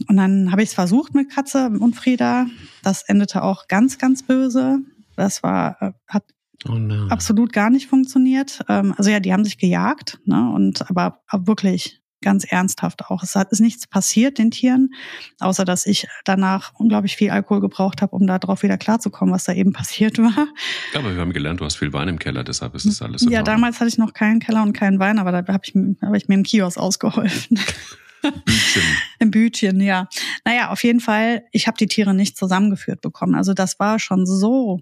und dann habe ich es versucht mit Katze und Frieda. Das endete auch ganz, ganz böse. Das war, äh, hat oh absolut gar nicht funktioniert. Ähm, also ja, die haben sich gejagt, ne? Und aber wirklich ganz ernsthaft auch. Es hat, ist nichts passiert den Tieren, außer dass ich danach unglaublich viel Alkohol gebraucht habe, um darauf wieder klarzukommen, was da eben passiert war. Ja, aber wir haben gelernt, du hast viel Wein im Keller, deshalb ist das alles. Ja, damals hatte ich noch keinen Keller und keinen Wein, aber da habe ich, hab ich mir im Kiosk ausgeholfen. Bütchen. Im Bütchen, ja. Naja, auf jeden Fall, ich habe die Tiere nicht zusammengeführt bekommen. Also das war schon so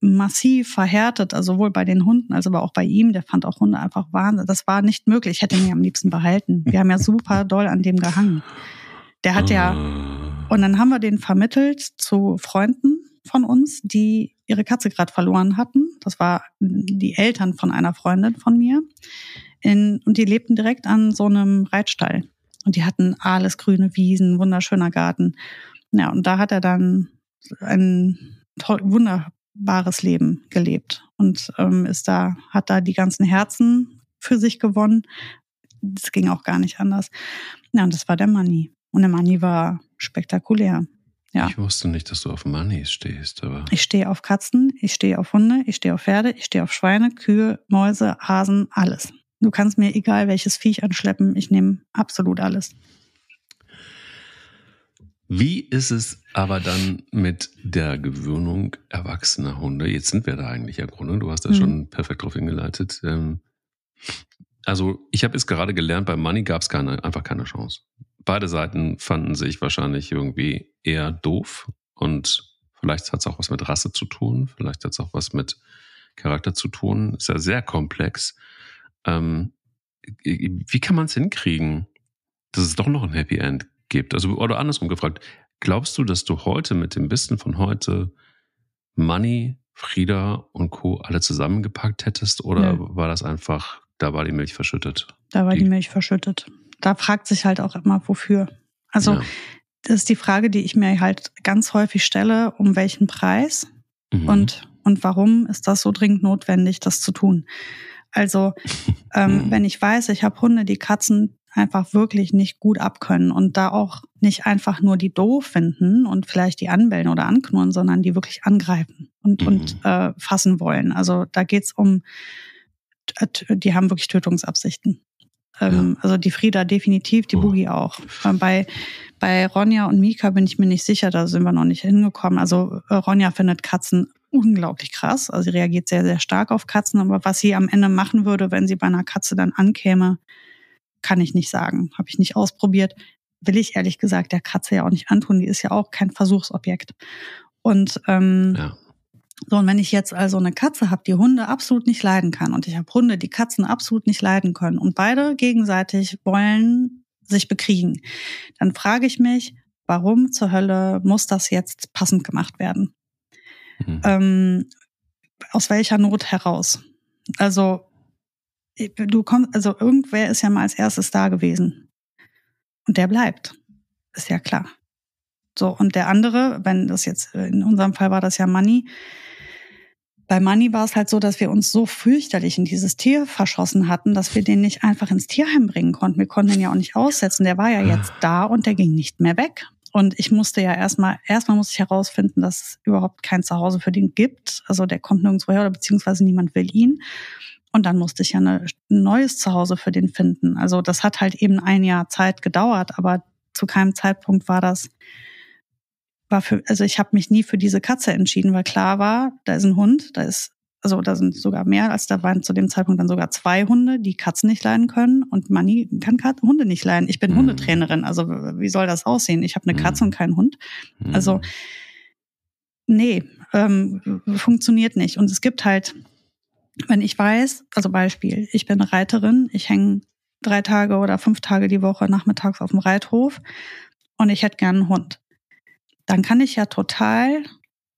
massiv verhärtet, also sowohl bei den Hunden als aber auch bei ihm. Der fand auch Hunde einfach Wahnsinn. Das war nicht möglich. Ich hätte ihn ja am liebsten behalten. Wir haben ja super doll an dem gehangen. Der hat ja, ah. und dann haben wir den vermittelt zu Freunden von uns, die ihre Katze gerade verloren hatten. Das war die Eltern von einer Freundin von mir. In, und die lebten direkt an so einem Reitstall. Und die hatten alles grüne Wiesen, wunderschöner Garten. Ja, und da hat er dann ein toll, wunder, wahres Leben gelebt und ähm, ist da, hat da die ganzen Herzen für sich gewonnen. Das ging auch gar nicht anders. Ja, und das war der Money. Und der Money war spektakulär. Ja. Ich wusste nicht, dass du auf Money stehst, aber. Ich stehe auf Katzen, ich stehe auf Hunde, ich stehe auf Pferde, ich stehe auf Schweine, Kühe, Mäuse, Hasen, alles. Du kannst mir egal welches Viech anschleppen, ich nehme absolut alles. Wie ist es aber dann mit der Gewöhnung erwachsener Hunde? Jetzt sind wir da eigentlich im Grunde. Du hast da mhm. schon perfekt drauf hingeleitet. Ähm, also ich habe es gerade gelernt, bei Money gab es keine, einfach keine Chance. Beide Seiten fanden sich wahrscheinlich irgendwie eher doof und vielleicht hat es auch was mit Rasse zu tun, vielleicht hat es auch was mit Charakter zu tun. Ist ja sehr komplex. Ähm, wie kann man es hinkriegen, dass es doch noch ein Happy End gibt. Also, oder andersrum gefragt, glaubst du, dass du heute mit dem Wissen von heute Money, Frieda und Co. alle zusammengepackt hättest? Oder ja. war das einfach, da war die Milch verschüttet? Da war die, die Milch verschüttet. Da fragt sich halt auch immer, wofür. Also, ja. das ist die Frage, die ich mir halt ganz häufig stelle, um welchen Preis mhm. und, und warum ist das so dringend notwendig, das zu tun? Also, ähm, wenn ich weiß, ich habe Hunde, die Katzen einfach wirklich nicht gut abkönnen und da auch nicht einfach nur die doof finden und vielleicht die anbellen oder anknurren, sondern die wirklich angreifen und, mhm. und äh, fassen wollen. Also da geht's um, die haben wirklich Tötungsabsichten. Ähm, ja. Also die Frieda definitiv, die oh. Boogie auch. Ähm, bei, bei Ronja und Mika bin ich mir nicht sicher, da sind wir noch nicht hingekommen. Also äh, Ronja findet Katzen unglaublich krass. Also sie reagiert sehr, sehr stark auf Katzen. Aber was sie am Ende machen würde, wenn sie bei einer Katze dann ankäme, kann ich nicht sagen. Habe ich nicht ausprobiert. Will ich ehrlich gesagt der Katze ja auch nicht antun. Die ist ja auch kein Versuchsobjekt. Und ähm, ja. So, und wenn ich jetzt also eine Katze habe, die Hunde absolut nicht leiden kann und ich habe Hunde, die Katzen absolut nicht leiden können und beide gegenseitig wollen sich bekriegen, dann frage ich mich, warum zur Hölle muss das jetzt passend gemacht werden? Mhm. Ähm, aus welcher Not heraus? Also, du kommst, also irgendwer ist ja mal als erstes da gewesen. Und der bleibt. Ist ja klar. So, und der andere, wenn das jetzt, in unserem Fall war das ja Money. Bei Money war es halt so, dass wir uns so fürchterlich in dieses Tier verschossen hatten, dass wir den nicht einfach ins Tierheim bringen konnten. Wir konnten ihn ja auch nicht aussetzen. Der war ja jetzt da und der ging nicht mehr weg. Und ich musste ja erstmal, erstmal musste ich herausfinden, dass es überhaupt kein Zuhause für den gibt. Also der kommt nirgendwo her oder beziehungsweise niemand will ihn. Und dann musste ich ja eine, ein neues Zuhause für den finden. Also das hat halt eben ein Jahr Zeit gedauert, aber zu keinem Zeitpunkt war das, war für, also ich habe mich nie für diese Katze entschieden, weil klar war, da ist ein Hund, da ist also da sind sogar mehr als da waren zu dem Zeitpunkt dann sogar zwei Hunde, die Katzen nicht leiden können und Manni kann Kat Hunde nicht leiden. Ich bin mhm. Hundetrainerin, also wie soll das aussehen? Ich habe eine Katze mhm. und keinen Hund. Mhm. Also nee, ähm, funktioniert nicht. Und es gibt halt, wenn ich weiß, also Beispiel, ich bin Reiterin, ich hänge drei Tage oder fünf Tage die Woche nachmittags auf dem Reithof und ich hätte gern einen Hund. Dann kann ich ja total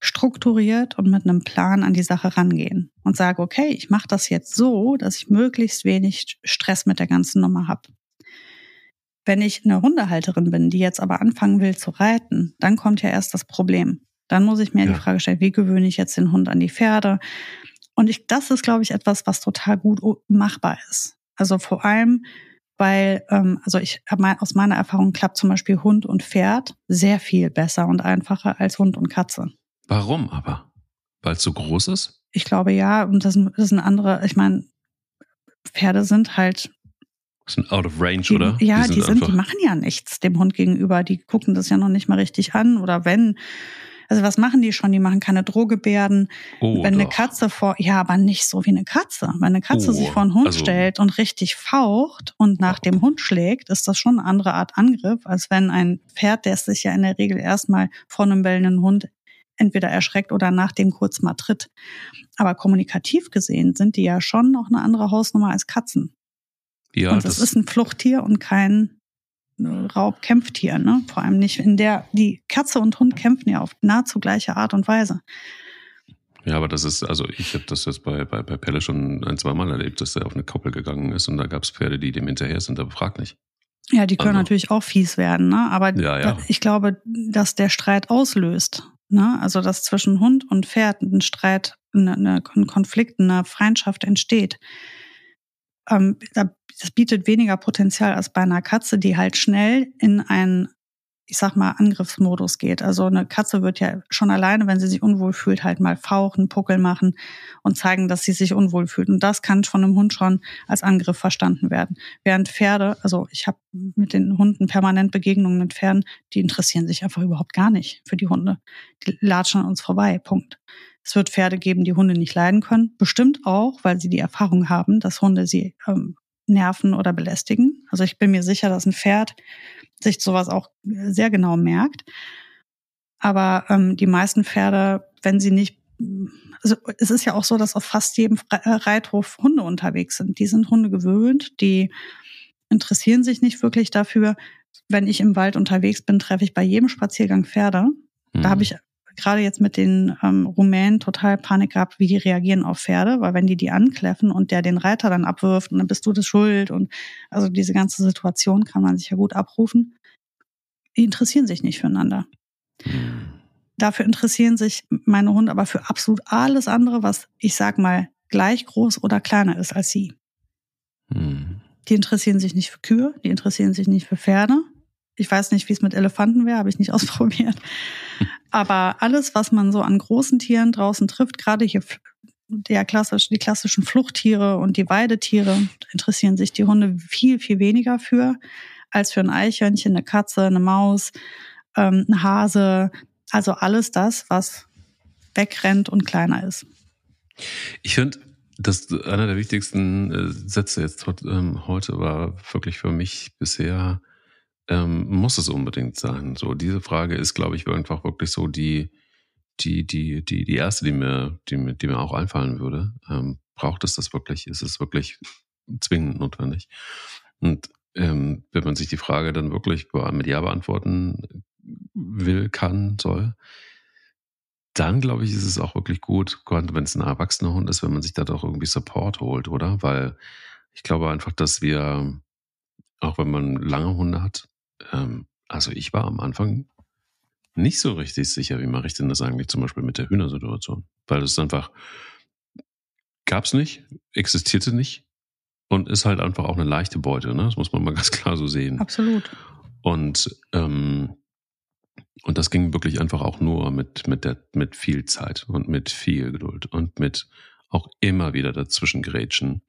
strukturiert und mit einem Plan an die Sache rangehen und sage, okay, ich mache das jetzt so, dass ich möglichst wenig Stress mit der ganzen Nummer habe. Wenn ich eine Hundehalterin bin, die jetzt aber anfangen will zu reiten, dann kommt ja erst das Problem. Dann muss ich mir ja. die Frage stellen, wie gewöhne ich jetzt den Hund an die Pferde? Und ich, das ist, glaube ich, etwas, was total gut machbar ist. Also vor allem, weil, ähm, also ich habe aus meiner Erfahrung klappt zum Beispiel Hund und Pferd sehr viel besser und einfacher als Hund und Katze. Warum aber? Weil es so groß ist? Ich glaube ja, und das, das ist eine andere, ich meine, Pferde sind halt. Sind out of range, die, oder? Ja, die, sind, die, sind die machen ja nichts dem Hund gegenüber. Die gucken das ja noch nicht mal richtig an. Oder wenn, also was machen die schon? Die machen keine Drohgebärden. Oh, Wenn doch. eine Katze vor, ja, aber nicht so wie eine Katze. Wenn eine Katze oh, sich vor einen Hund also, stellt und richtig faucht und nach dem Hund schlägt, ist das schon eine andere Art Angriff, als wenn ein Pferd, der sich ja in der Regel erstmal vor einem bellenden Hund entweder erschreckt oder nach dem kurz mal tritt. Aber kommunikativ gesehen sind die ja schon noch eine andere Hausnummer als Katzen. Ja, und das, das ist ein Fluchttier und kein Raubkämpftier, ne? Vor allem nicht in der, die Katze und Hund kämpfen ja auf nahezu gleiche Art und Weise. Ja, aber das ist, also ich habe das jetzt bei, bei, bei Pelle schon ein, zwei Mal erlebt, dass er auf eine Koppel gegangen ist und da gab es Pferde, die dem hinterher sind, aber frag nicht. Ja, die können also. natürlich auch fies werden, ne? Aber ja, ja. ich glaube, dass der Streit auslöst. Ne? Also, dass zwischen Hund und Pferd ein Streit, eine, ein Konflikt, eine Feindschaft entsteht. Ähm, das bietet weniger Potenzial als bei einer Katze, die halt schnell in einen, ich sag mal, Angriffsmodus geht. Also eine Katze wird ja schon alleine, wenn sie sich unwohl fühlt, halt mal fauchen, Puckel machen und zeigen, dass sie sich unwohl fühlt. Und das kann von einem Hund schon als Angriff verstanden werden. Während Pferde, also ich habe mit den Hunden permanent Begegnungen mit Pferden, die interessieren sich einfach überhaupt gar nicht für die Hunde. Die latschen an uns vorbei. Punkt. Es wird Pferde geben, die Hunde nicht leiden können. Bestimmt auch, weil sie die Erfahrung haben, dass Hunde sie ähm, nerven oder belästigen. Also ich bin mir sicher, dass ein Pferd sich sowas auch sehr genau merkt. Aber ähm, die meisten Pferde, wenn sie nicht, also es ist ja auch so, dass auf fast jedem äh, Reithof Hunde unterwegs sind. Die sind Hunde gewöhnt, die interessieren sich nicht wirklich dafür. Wenn ich im Wald unterwegs bin, treffe ich bei jedem Spaziergang Pferde. Mhm. Da habe ich gerade jetzt mit den ähm, Rumänen total Panik gehabt, wie die reagieren auf Pferde, weil wenn die die ankläffen und der den Reiter dann abwirft und dann bist du das schuld und also diese ganze Situation kann man sich ja gut abrufen. Die interessieren sich nicht füreinander. Dafür interessieren sich meine Hunde aber für absolut alles andere, was ich sag mal gleich groß oder kleiner ist als sie. Hm. Die interessieren sich nicht für Kühe, die interessieren sich nicht für Pferde. Ich weiß nicht, wie es mit Elefanten wäre, habe ich nicht ausprobiert. Aber alles, was man so an großen Tieren draußen trifft, gerade hier der klassisch, die klassischen Fluchttiere und die Weidetiere, interessieren sich die Hunde viel, viel weniger für als für ein Eichhörnchen, eine Katze, eine Maus, ähm, ein Hase. Also alles das, was wegrennt und kleiner ist. Ich finde, dass einer der wichtigsten äh, Sätze jetzt ähm, heute war wirklich für mich bisher, ähm, muss es unbedingt sein. So, diese Frage ist, glaube ich, einfach wirklich so die, die, die, die, die erste, die mir, die die mir auch einfallen würde. Ähm, braucht es das wirklich? Ist es wirklich zwingend notwendig? Und ähm, wenn man sich die Frage dann wirklich mit Ja beantworten will, kann, soll, dann glaube ich, ist es auch wirklich gut, wenn es ein erwachsener Hund ist, wenn man sich da doch irgendwie Support holt, oder? Weil ich glaube einfach, dass wir, auch wenn man lange Hunde hat, ähm, also ich war am Anfang nicht so richtig sicher, wie mache ich denn das eigentlich zum Beispiel mit der Hühnersituation? Weil es einfach gab es nicht, existierte nicht und ist halt einfach auch eine leichte Beute, ne? Das muss man mal ganz klar so sehen. Absolut. Und ähm, und das ging wirklich einfach auch nur mit, mit, der, mit viel Zeit und mit viel Geduld und mit auch immer wieder dazwischen grätschen.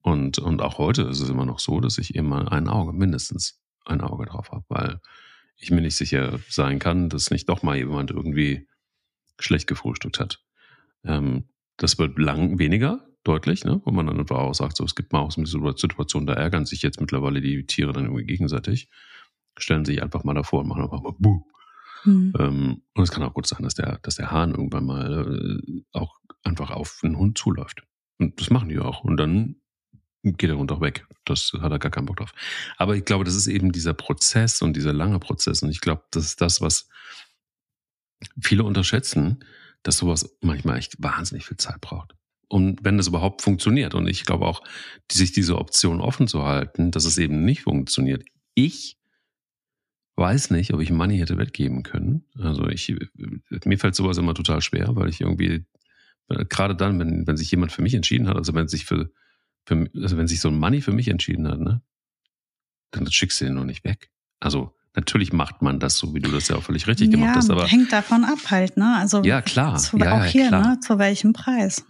Und, und auch heute ist es immer noch so, dass ich immer ein Auge, mindestens ein Auge drauf habe, weil ich mir nicht sicher sein kann, dass nicht doch mal jemand irgendwie schlecht gefrühstückt hat. Ähm, das wird lang weniger, deutlich, ne? wo man dann einfach auch sagt, so, es gibt mal auch so eine Situation, da ärgern sich jetzt mittlerweile die Tiere dann irgendwie gegenseitig, stellen sich einfach mal davor und machen einfach mal Buh. Mhm. Ähm, und es kann auch gut sein, dass der, dass der Hahn irgendwann mal äh, auch einfach auf einen Hund zuläuft. Und das machen die auch. Und dann geht Hund auch weg. Das hat er gar keinen Bock drauf. Aber ich glaube, das ist eben dieser Prozess und dieser lange Prozess. Und ich glaube, das ist das, was viele unterschätzen, dass sowas manchmal echt wahnsinnig viel Zeit braucht. Und wenn das überhaupt funktioniert. Und ich glaube auch, sich diese Option offen zu halten, dass es eben nicht funktioniert. Ich weiß nicht, ob ich Money hätte weggeben können. Also ich, mir fällt sowas immer total schwer, weil ich irgendwie, gerade dann, wenn, wenn sich jemand für mich entschieden hat, also wenn sich für, für also wenn sich so ein Money für mich entschieden hat, ne, dann schickst du den noch nicht weg. Also natürlich macht man das so, wie du das ja auch völlig richtig ja, gemacht hast. Aber hängt davon ab halt, ne? Also ja klar, zu, ja, auch hier, klar. ne? Zu welchem Preis?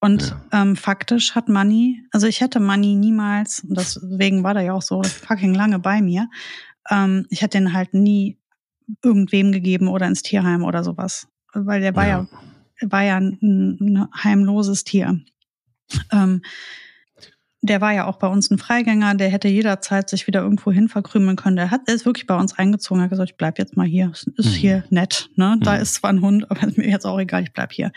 Und ja. ähm, faktisch hat Money, also ich hätte Money niemals, und deswegen war der ja auch so fucking lange bei mir, ähm, ich hätte den halt nie irgendwem gegeben oder ins Tierheim oder sowas. Weil der war ja, ja war ja ein, ein heimloses Tier. Ähm, der war ja auch bei uns ein Freigänger, der hätte jederzeit sich wieder irgendwo hin verkrümeln können. Der hat, der ist wirklich bei uns eingezogen, hat gesagt, ich bleib jetzt mal hier. Ist mhm. hier nett, ne? Da mhm. ist zwar ein Hund, aber ist mir jetzt auch egal, ich bleib hier.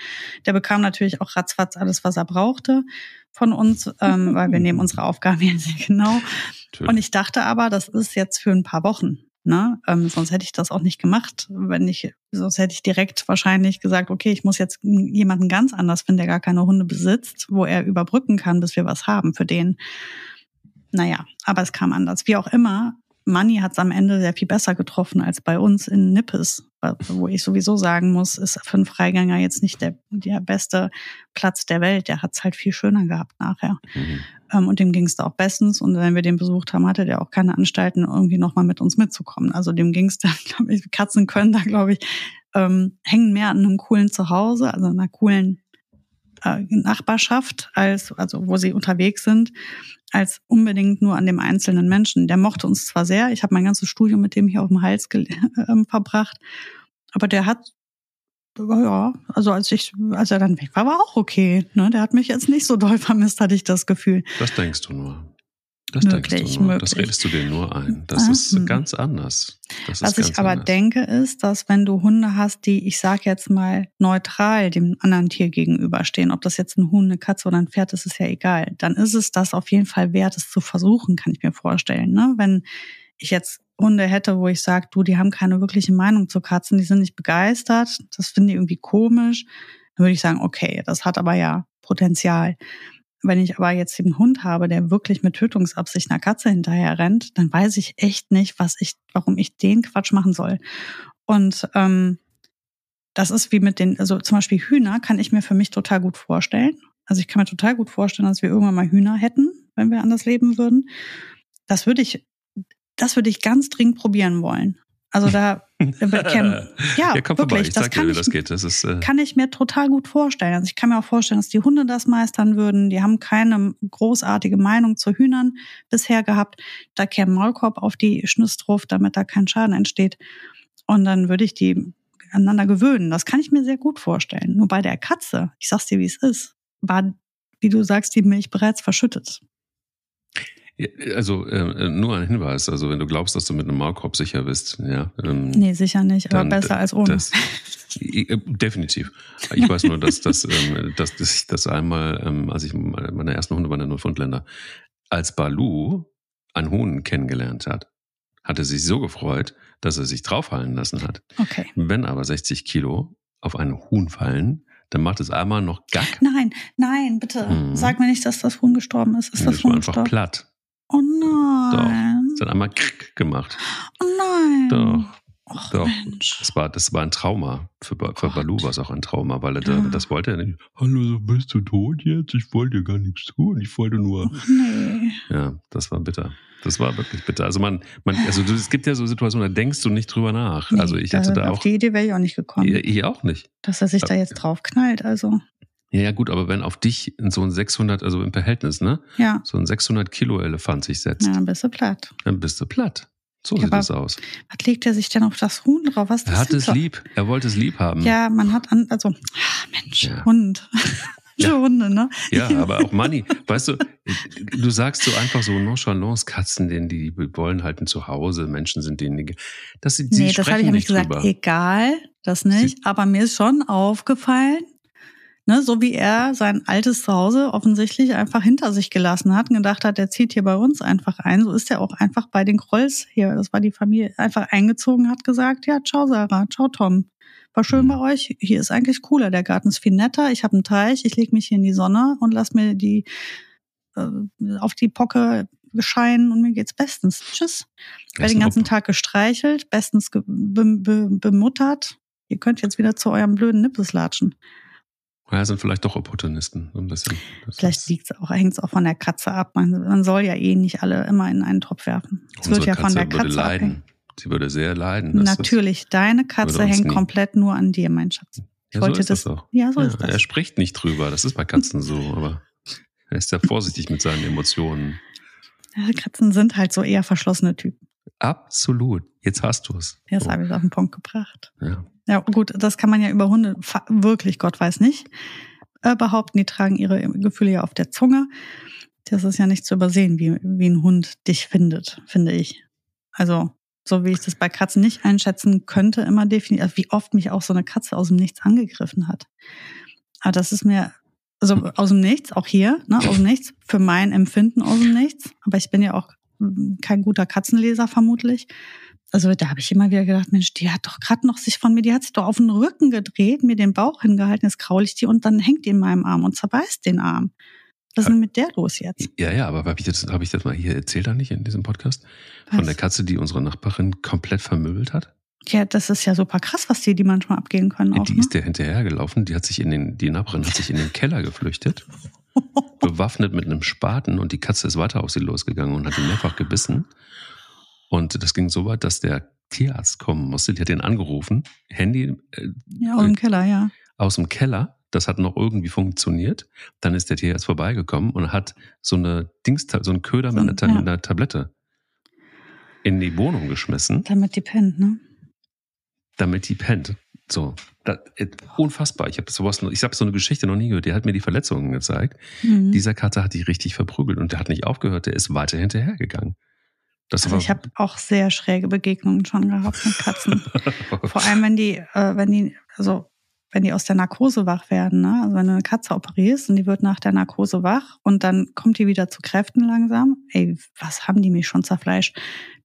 Der bekam natürlich auch ratzfatz alles, was er brauchte von uns, ähm, weil wir nehmen unsere Aufgaben jetzt sehr genau. Natürlich. Und ich dachte aber, das ist jetzt für ein paar Wochen. Ne? Ähm, sonst hätte ich das auch nicht gemacht. Wenn ich, sonst hätte ich direkt wahrscheinlich gesagt, okay, ich muss jetzt jemanden ganz anders finden, der gar keine Hunde besitzt, wo er überbrücken kann, bis wir was haben für den. Naja, aber es kam anders. Wie auch immer, Money hat es am Ende sehr viel besser getroffen als bei uns in Nippes, wo ich sowieso sagen muss, ist für einen Freigänger jetzt nicht der, der beste Platz der Welt. Der hat es halt viel schöner gehabt nachher. Mhm. Ähm, und dem ging es da auch bestens. Und wenn wir den besucht haben, hatte der auch keine Anstalten, irgendwie nochmal mit uns mitzukommen. Also dem ging es da, glaube ich, Katzen können da, glaube ich, ähm, hängen mehr an einem coolen Zuhause, also einer coolen äh, Nachbarschaft, als, also wo sie unterwegs sind, als unbedingt nur an dem einzelnen Menschen. Der mochte uns zwar sehr, ich habe mein ganzes Studium mit dem hier auf dem Hals äh, verbracht, aber der hat ja, also als ich, als er dann weg war, war auch okay. Ne? Der hat mich jetzt nicht so doll vermisst, hatte ich das Gefühl. Das denkst du nur. Das möglich, denkst du nur. Möglich. Das redest du dir nur ein. Das ah, ist ganz anders. Das Was ich aber anders. denke, ist, dass wenn du Hunde hast, die, ich sag jetzt mal, neutral dem anderen Tier gegenüberstehen, ob das jetzt ein Huhn, eine Katze oder ein Pferd ist, ist ja egal, dann ist es das auf jeden Fall wert, es zu versuchen, kann ich mir vorstellen. Ne? Wenn ich jetzt Hunde hätte, wo ich sage, du, die haben keine wirkliche Meinung zu Katzen, die sind nicht begeistert, das finden die irgendwie komisch, dann würde ich sagen, okay, das hat aber ja Potenzial. Wenn ich aber jetzt einen Hund habe, der wirklich mit Tötungsabsicht einer Katze hinterher rennt, dann weiß ich echt nicht, was ich, warum ich den Quatsch machen soll. Und ähm, das ist wie mit den, also zum Beispiel Hühner kann ich mir für mich total gut vorstellen. Also ich kann mir total gut vorstellen, dass wir irgendwann mal Hühner hätten, wenn wir anders leben würden. Das würde ich, das würde ich ganz dringend probieren wollen. Also da Cam, ja, ja wirklich, das kann dir, wie ich, das geht. Das ist, äh, kann ich mir total gut vorstellen. Also ich kann mir auch vorstellen, dass die Hunde das meistern würden. Die haben keine großartige Meinung zu Hühnern bisher gehabt. Da käme Maulkorb auf die Schnüss drauf, damit da kein Schaden entsteht. Und dann würde ich die aneinander gewöhnen. Das kann ich mir sehr gut vorstellen. Nur bei der Katze, ich sag's dir, wie es ist, war, wie du sagst, die Milch bereits verschüttet. Also äh, nur ein Hinweis. Also wenn du glaubst, dass du mit einem Maulkorb sicher bist, ja. Ähm, Nee, ne? sicher nicht, aber besser als ohne. Das, äh, definitiv. Ich weiß nur, dass, dass, ähm, dass, dass ich das einmal, ähm, als ich meine ersten Hunde waren der Neufundländer, als Balu einen Huhn kennengelernt hat, hat er sich so gefreut, dass er sich draufhallen lassen hat. Okay. Wenn aber 60 Kilo auf einen Huhn fallen, dann macht es einmal noch Gack. Nein, nein, bitte. Mhm. Sag mir nicht, dass das Huhn gestorben ist. Ist das war Huhn einfach gestorben? platt. Oh nein. Es hat einmal Krick gemacht. Oh nein. Doch. Och, Doch. Mensch. Das war, das war ein Trauma. Für, Ba- für. Balu war es auch ein Trauma, weil er da, Ja. das wollte er nicht. Hallo, bist du tot jetzt? Ich wollte dir gar nichts tun. Ich wollte nur. Nee. Ja, das war bitter. Das war wirklich bitter. Also man, man, also du, es gibt ja so Situationen, da denkst du nicht drüber nach. nee. also ich hatte da Auf auch, die Idee wäre ich auch nicht gekommen, ich, ich auch nicht. dass er sich da jetzt drauf knallt. Also, Ja, ja, gut, aber wenn auf dich so ein 600, also im Verhältnis, ne, ja, so ein 600 Kilo Elefant sich setzt, ja dann bist du platt. dann bist du platt. So Ja, sieht das aus. Was legt er sich denn auf das Huhn drauf? Was Er hat denn es für- lieb. Er wollte es lieb haben. Ja, man hat an, also, ah, Mensch, Ja. Hund. Ja. Hunde, ne? Ja, aber auch Money. Weißt du, du sagst so einfach so nonchalance Katzen, denen die wollen halt ein Zuhause, Menschen sind denen das, sie nee, das habe ich nicht gesagt. drüber. Egal, das nicht. Aber mir ist schon aufgefallen, ne, so wie er sein altes Zuhause offensichtlich einfach hinter sich gelassen hat und gedacht hat, er zieht hier bei uns einfach ein. So ist er auch einfach bei den Krolls hier, das war die Familie, einfach eingezogen, hat gesagt, ja, ciao Sarah, ciao Tom. War schön Mhm. bei euch. Hier ist eigentlich cooler. Der Garten ist viel netter. Ich habe einen Teich. Ich lege mich hier in die Sonne und lass mir die äh, auf die Pocke scheinen und mir geht's bestens. Tschüss. Ich Das den ganzen Tag gestreichelt, bestens be be bemuttert. Ihr könnt jetzt wieder zu eurem blöden Nippes latschen. Ja, sind vielleicht doch Opportunisten, so ein bisschen. Das Vielleicht liegt's auch, hängt's auch von der Katze ab. Man, man soll ja eh nicht alle immer in einen Topf werfen. Es wird ja von der würde Katze leiden. abhängen. Sie würde sehr leiden. das- Natürlich, deine Katze würde hängt nie- komplett nur an dir, mein Schatz. Ich Ja, so wollte ist das das. auch. Ja, so ja, ist das. Er spricht nicht drüber. Das ist bei Katzen so, aber er ist ja vorsichtig mit seinen Emotionen. Ja, Katzen sind halt so eher verschlossene Typen. Absolut. Jetzt hast du es. Jetzt habe ich auf den Punkt gebracht. Ja. Ja, gut, das kann man ja über Hunde wirklich, Gott weiß nicht, äh, behaupten. Die tragen ihre Gefühle ja auf der Zunge. Das ist ja nicht zu übersehen, wie, wie ein Hund dich findet, finde ich. Also, so wie ich das bei Katzen nicht einschätzen könnte, immer definitiv, also wie oft mich auch so eine Katze aus dem Nichts angegriffen hat. Aber das ist mir, also aus dem Nichts, auch hier, ne, aus dem Nichts, für mein Empfinden aus dem Nichts. Aber ich bin ja auch mm, kein guter Katzenleser vermutlich. Also da habe ich immer wieder gedacht, Mensch, die hat doch gerade noch sich von mir, die hat sich doch auf den Rücken gedreht, mir den Bauch hingehalten, jetzt kraul ich die und dann hängt die in meinem Arm und zerbeißt den Arm. Was ist denn mit der los jetzt? Ja, ja, aber habe ich, das, hab ich das mal hier erzählt, da nicht in diesem Podcast? Von Was? der Katze, die unsere Nachbarin komplett vermöbelt hat? Ja, das ist ja super krass, was die, die manchmal abgehen können auch. die Ne? ist der hinterhergelaufen, die hat sich in den, die Nachbarin hat sich in den Keller geflüchtet, bewaffnet mit einem Spaten und die Katze ist weiter auf sie losgegangen und hat ihn mehrfach gebissen. Und das ging so weit, dass der Tierarzt kommen musste. Die hat ihn angerufen, Handy äh, ja, aus dem Keller, ja. aus dem Keller. Das hat noch irgendwie funktioniert. Dann ist der Tierarzt vorbeigekommen und hat so eine Dings, so einen Köder So mit, ein- einer, Ta- ja. mit einer Tablette in die Wohnung geschmissen, Damit die pennt, ne? damit die pennt. So, das, äh, unfassbar. Ich habe sowas, ich habe so eine Geschichte noch nie gehört. Der hat mir die Verletzungen gezeigt. Mhm. Dieser Katze hat die richtig verprügelt und der hat nicht aufgehört. Der ist weiter hinterhergegangen. Also ich habe auch sehr schräge Begegnungen schon gehabt mit Katzen. Vor allem, wenn die, äh, wenn die, also wenn die aus der Narkose wach werden, ne? Also wenn du eine Katze operierst und die wird nach der Narkose wach und dann kommt die wieder zu Kräften langsam. Ey, was haben die mich schon zerfleischt?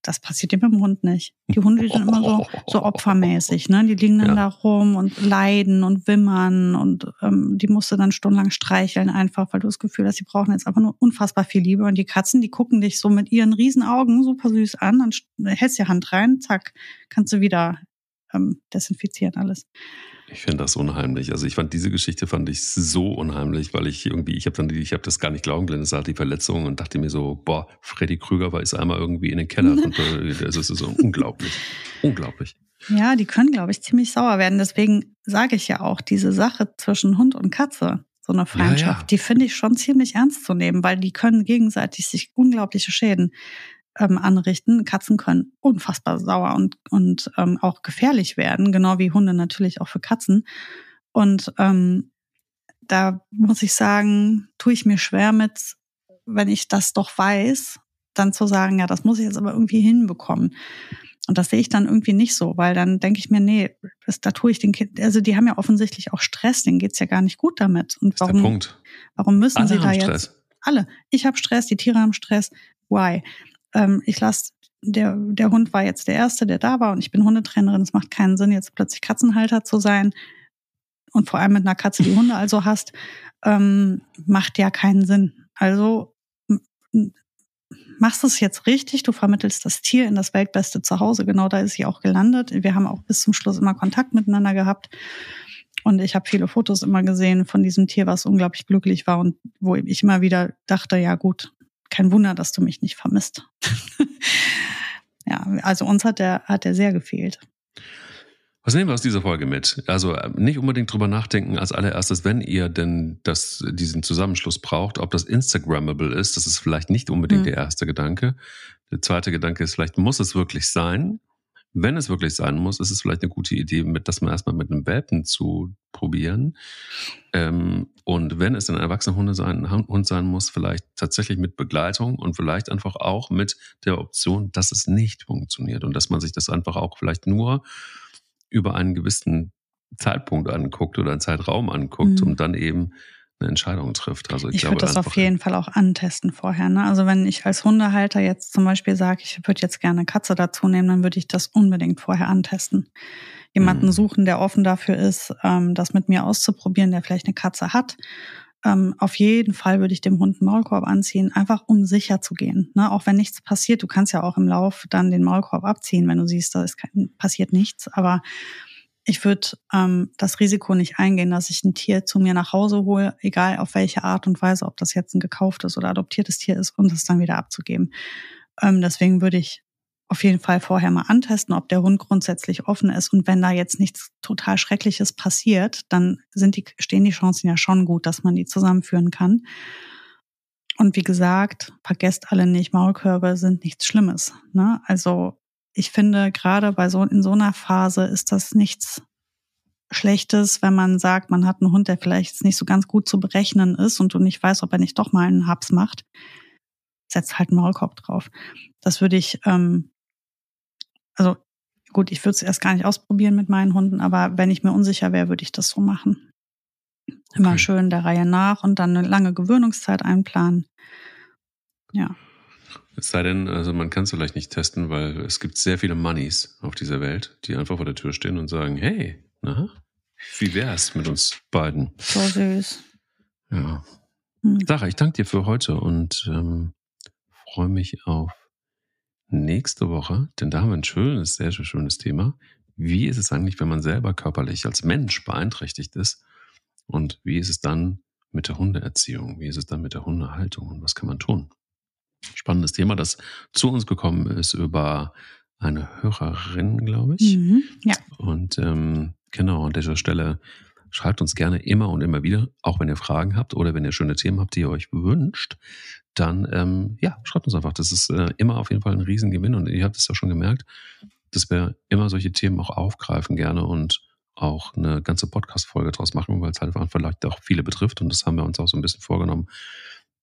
Das passiert dem Hund nicht. Die Hunde, die sind immer so, so opfermäßig, ne? Die liegen dann Ja. da rum und leiden und wimmern und ähm, die musst du dann stundenlang streicheln einfach, weil du das Gefühl hast, die brauchen jetzt einfach nur unfassbar viel Liebe. Und die Katzen, die gucken dich so mit ihren riesen Augen super süß an, dann st- hältst die Hand rein, zack, kannst du wieder ähm, desinfizieren alles. Ich finde das unheimlich. Also ich fand diese Geschichte fand ich so unheimlich, weil ich irgendwie, ich habe dann, die, ich habe das gar nicht glauben können, es hat die Verletzung und dachte mir so, boah, Freddy Krüger war ist einmal irgendwie in den Keller und das ist so unglaublich, unglaublich. Ja, die können, glaube ich, ziemlich sauer werden. Deswegen sage ich ja auch, diese Sache zwischen Hund und Katze, so eine Freundschaft, ja, ja. die finde ich schon ziemlich ernst zu nehmen, weil die können gegenseitig sich unglaubliche Schäden ähm, anrichten. Katzen können unfassbar sauer und, und ähm, auch gefährlich werden, genau wie Hunde natürlich auch für Katzen. Und ähm, da muss ich sagen, tue ich mir schwer mit, wenn ich das doch weiß, dann zu sagen, ja, das muss ich jetzt aber irgendwie hinbekommen. Und das sehe ich dann irgendwie nicht so, weil dann denke ich mir, nee, das, da tue ich den Kind, also die haben ja offensichtlich auch Stress, denen geht's ja gar nicht gut damit. Und warum, warum müssen Alle sie da jetzt? Stress. Alle. Ich habe Stress, die Tiere haben Stress. Why? Ähm, ich lasse, der, der Hund war jetzt der Erste, der da war und ich bin Hundetrainerin. Es macht keinen Sinn, jetzt plötzlich Katzenhalter zu sein. Und vor allem mit einer Katze, die Hunde also hast, ähm, macht ja keinen Sinn. Also machst es jetzt richtig, du vermittelst das Tier in das weltbeste Zuhause. Genau da ist sie auch gelandet. Wir haben auch bis zum Schluss immer Kontakt miteinander gehabt. Und ich habe viele Fotos immer gesehen von diesem Tier, was unglaublich glücklich war und wo ich immer wieder dachte, ja gut, kein Wunder, dass du mich nicht vermisst. ja, also uns hat der, hat der sehr gefehlt. Was nehmen wir aus dieser Folge mit? Also äh, nicht unbedingt drüber nachdenken als allererstes, wenn ihr denn das, diesen Zusammenschluss braucht, ob das Instagrammable ist. Das ist vielleicht nicht unbedingt mhm. der erste Gedanke. Der zweite Gedanke ist, vielleicht muss es wirklich sein. Wenn es wirklich sein muss, ist es vielleicht eine gute Idee, mit, das mal erstmal mit einem Welpen zu probieren. Ähm, und wenn es ein erwachsener Hund sein, Hund sein muss, vielleicht tatsächlich mit Begleitung und vielleicht einfach auch mit der Option, dass es nicht funktioniert und dass man sich das einfach auch vielleicht nur über einen gewissen Zeitpunkt anguckt oder einen Zeitraum anguckt mhm. und dann eben eine Entscheidung trifft. Also ich, ich würde das auf jeden Fall auch antesten vorher. Ne? Also wenn ich als Hundehalter jetzt zum Beispiel sage, ich würde jetzt gerne Katze dazu nehmen, dann würde ich das unbedingt vorher antesten. Jemanden mhm. suchen, der offen dafür ist, ähm, das mit mir auszuprobieren, der vielleicht eine Katze hat. Ähm, auf jeden Fall würde ich dem Hund einen Maulkorb anziehen, einfach um sicher zu gehen. Ne? Auch wenn nichts passiert, du kannst ja auch im Lauf dann den Maulkorb abziehen, wenn du siehst, da ist kein, passiert nichts. Aber ich würde ähm, das Risiko nicht eingehen, dass ich ein Tier zu mir nach Hause hole, egal auf welche Art und Weise, ob das jetzt ein gekauftes oder adoptiertes Tier ist, und es dann wieder abzugeben. Ähm, deswegen würde ich auf jeden Fall vorher mal antesten, ob der Hund grundsätzlich offen ist. Und wenn da jetzt nichts total Schreckliches passiert, dann sind die, stehen die Chancen ja schon gut, dass man die zusammenführen kann. Und wie gesagt, vergesst alle nicht, Maulkörbe sind nichts Schlimmes. Ne? Also ich finde, gerade bei so, in so einer Phase ist das nichts Schlechtes, wenn man sagt, man hat einen Hund, der vielleicht nicht so ganz gut zu berechnen ist und du nicht weißt, ob er nicht doch mal einen Haps macht. Setzt halt einen Maulkorb drauf. Das würde ich, ähm, also gut, ich würde es erst gar nicht ausprobieren mit meinen Hunden, aber wenn ich mir unsicher wäre, würde ich das so machen. Immer okay. schön der Reihe nach und dann eine lange Gewöhnungszeit einplanen. Ja. Es sei denn, also man kann es vielleicht nicht testen, weil es gibt sehr viele Moneys auf dieser Welt, die einfach vor der Tür stehen und sagen, hey, na, wie wär's mit uns beiden? So süß. Ja. Hm. Sarah, ich danke dir für heute und ähm, freue mich auf nächste Woche, denn da haben wir ein schönes, sehr, sehr schönes Thema. Wie ist es eigentlich, wenn man selber körperlich als Mensch beeinträchtigt ist? Und wie ist es dann mit der Hundeerziehung? Wie ist es dann mit der Hundehaltung? Und was kann man tun? Spannendes Thema, das zu uns gekommen ist über eine Hörerin, glaube ich. Mhm, ja. Und ähm, genau, an dieser Stelle schreibt uns gerne immer und immer wieder, auch wenn ihr Fragen habt oder wenn ihr schöne Themen habt, die ihr euch wünscht, dann ähm, ja, schreibt uns einfach. Das ist äh, immer auf jeden Fall ein Riesengewinn und ihr habt es ja schon gemerkt, dass wir immer solche Themen auch aufgreifen gerne und auch eine ganze Podcast-Folge draus machen, weil es halt vielleicht auch viele betrifft und das haben wir uns auch so ein bisschen vorgenommen,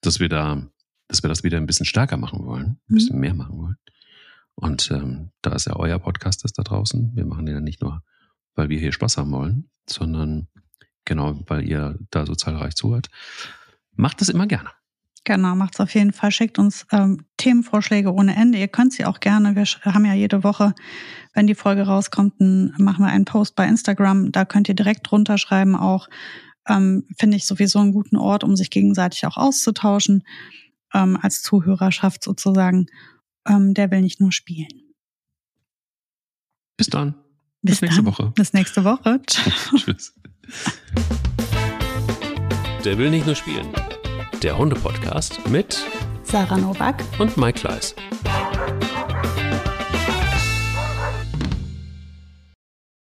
dass wir da dass wir das wieder ein bisschen stärker machen wollen, ein mhm. bisschen mehr machen wollen. Und ähm, da ist ja euer Podcast ist da draußen. Wir machen den ja nicht nur, weil wir hier Spaß haben wollen, sondern genau, weil ihr da so zahlreich zuhört. Macht das immer gerne. Genau, macht's auf jeden Fall. Schickt uns ähm, Themenvorschläge ohne Ende. Ihr könnt sie auch gerne. Wir haben ja jede Woche, wenn die Folge rauskommt, dann machen wir einen Post bei Instagram. Da könnt ihr direkt drunter schreiben. Auch ähm, finde ich sowieso einen guten Ort, um sich gegenseitig auch auszutauschen ähm, als Zuhörerschaft sozusagen, ähm, der will nicht nur spielen. Bis dann. Bis, Bis nächste dann. Woche. Bis nächste Woche. Tschüss. Der will nicht nur spielen. Der Hunde-Podcast mit Sarah Novak. und Mike Kleiss.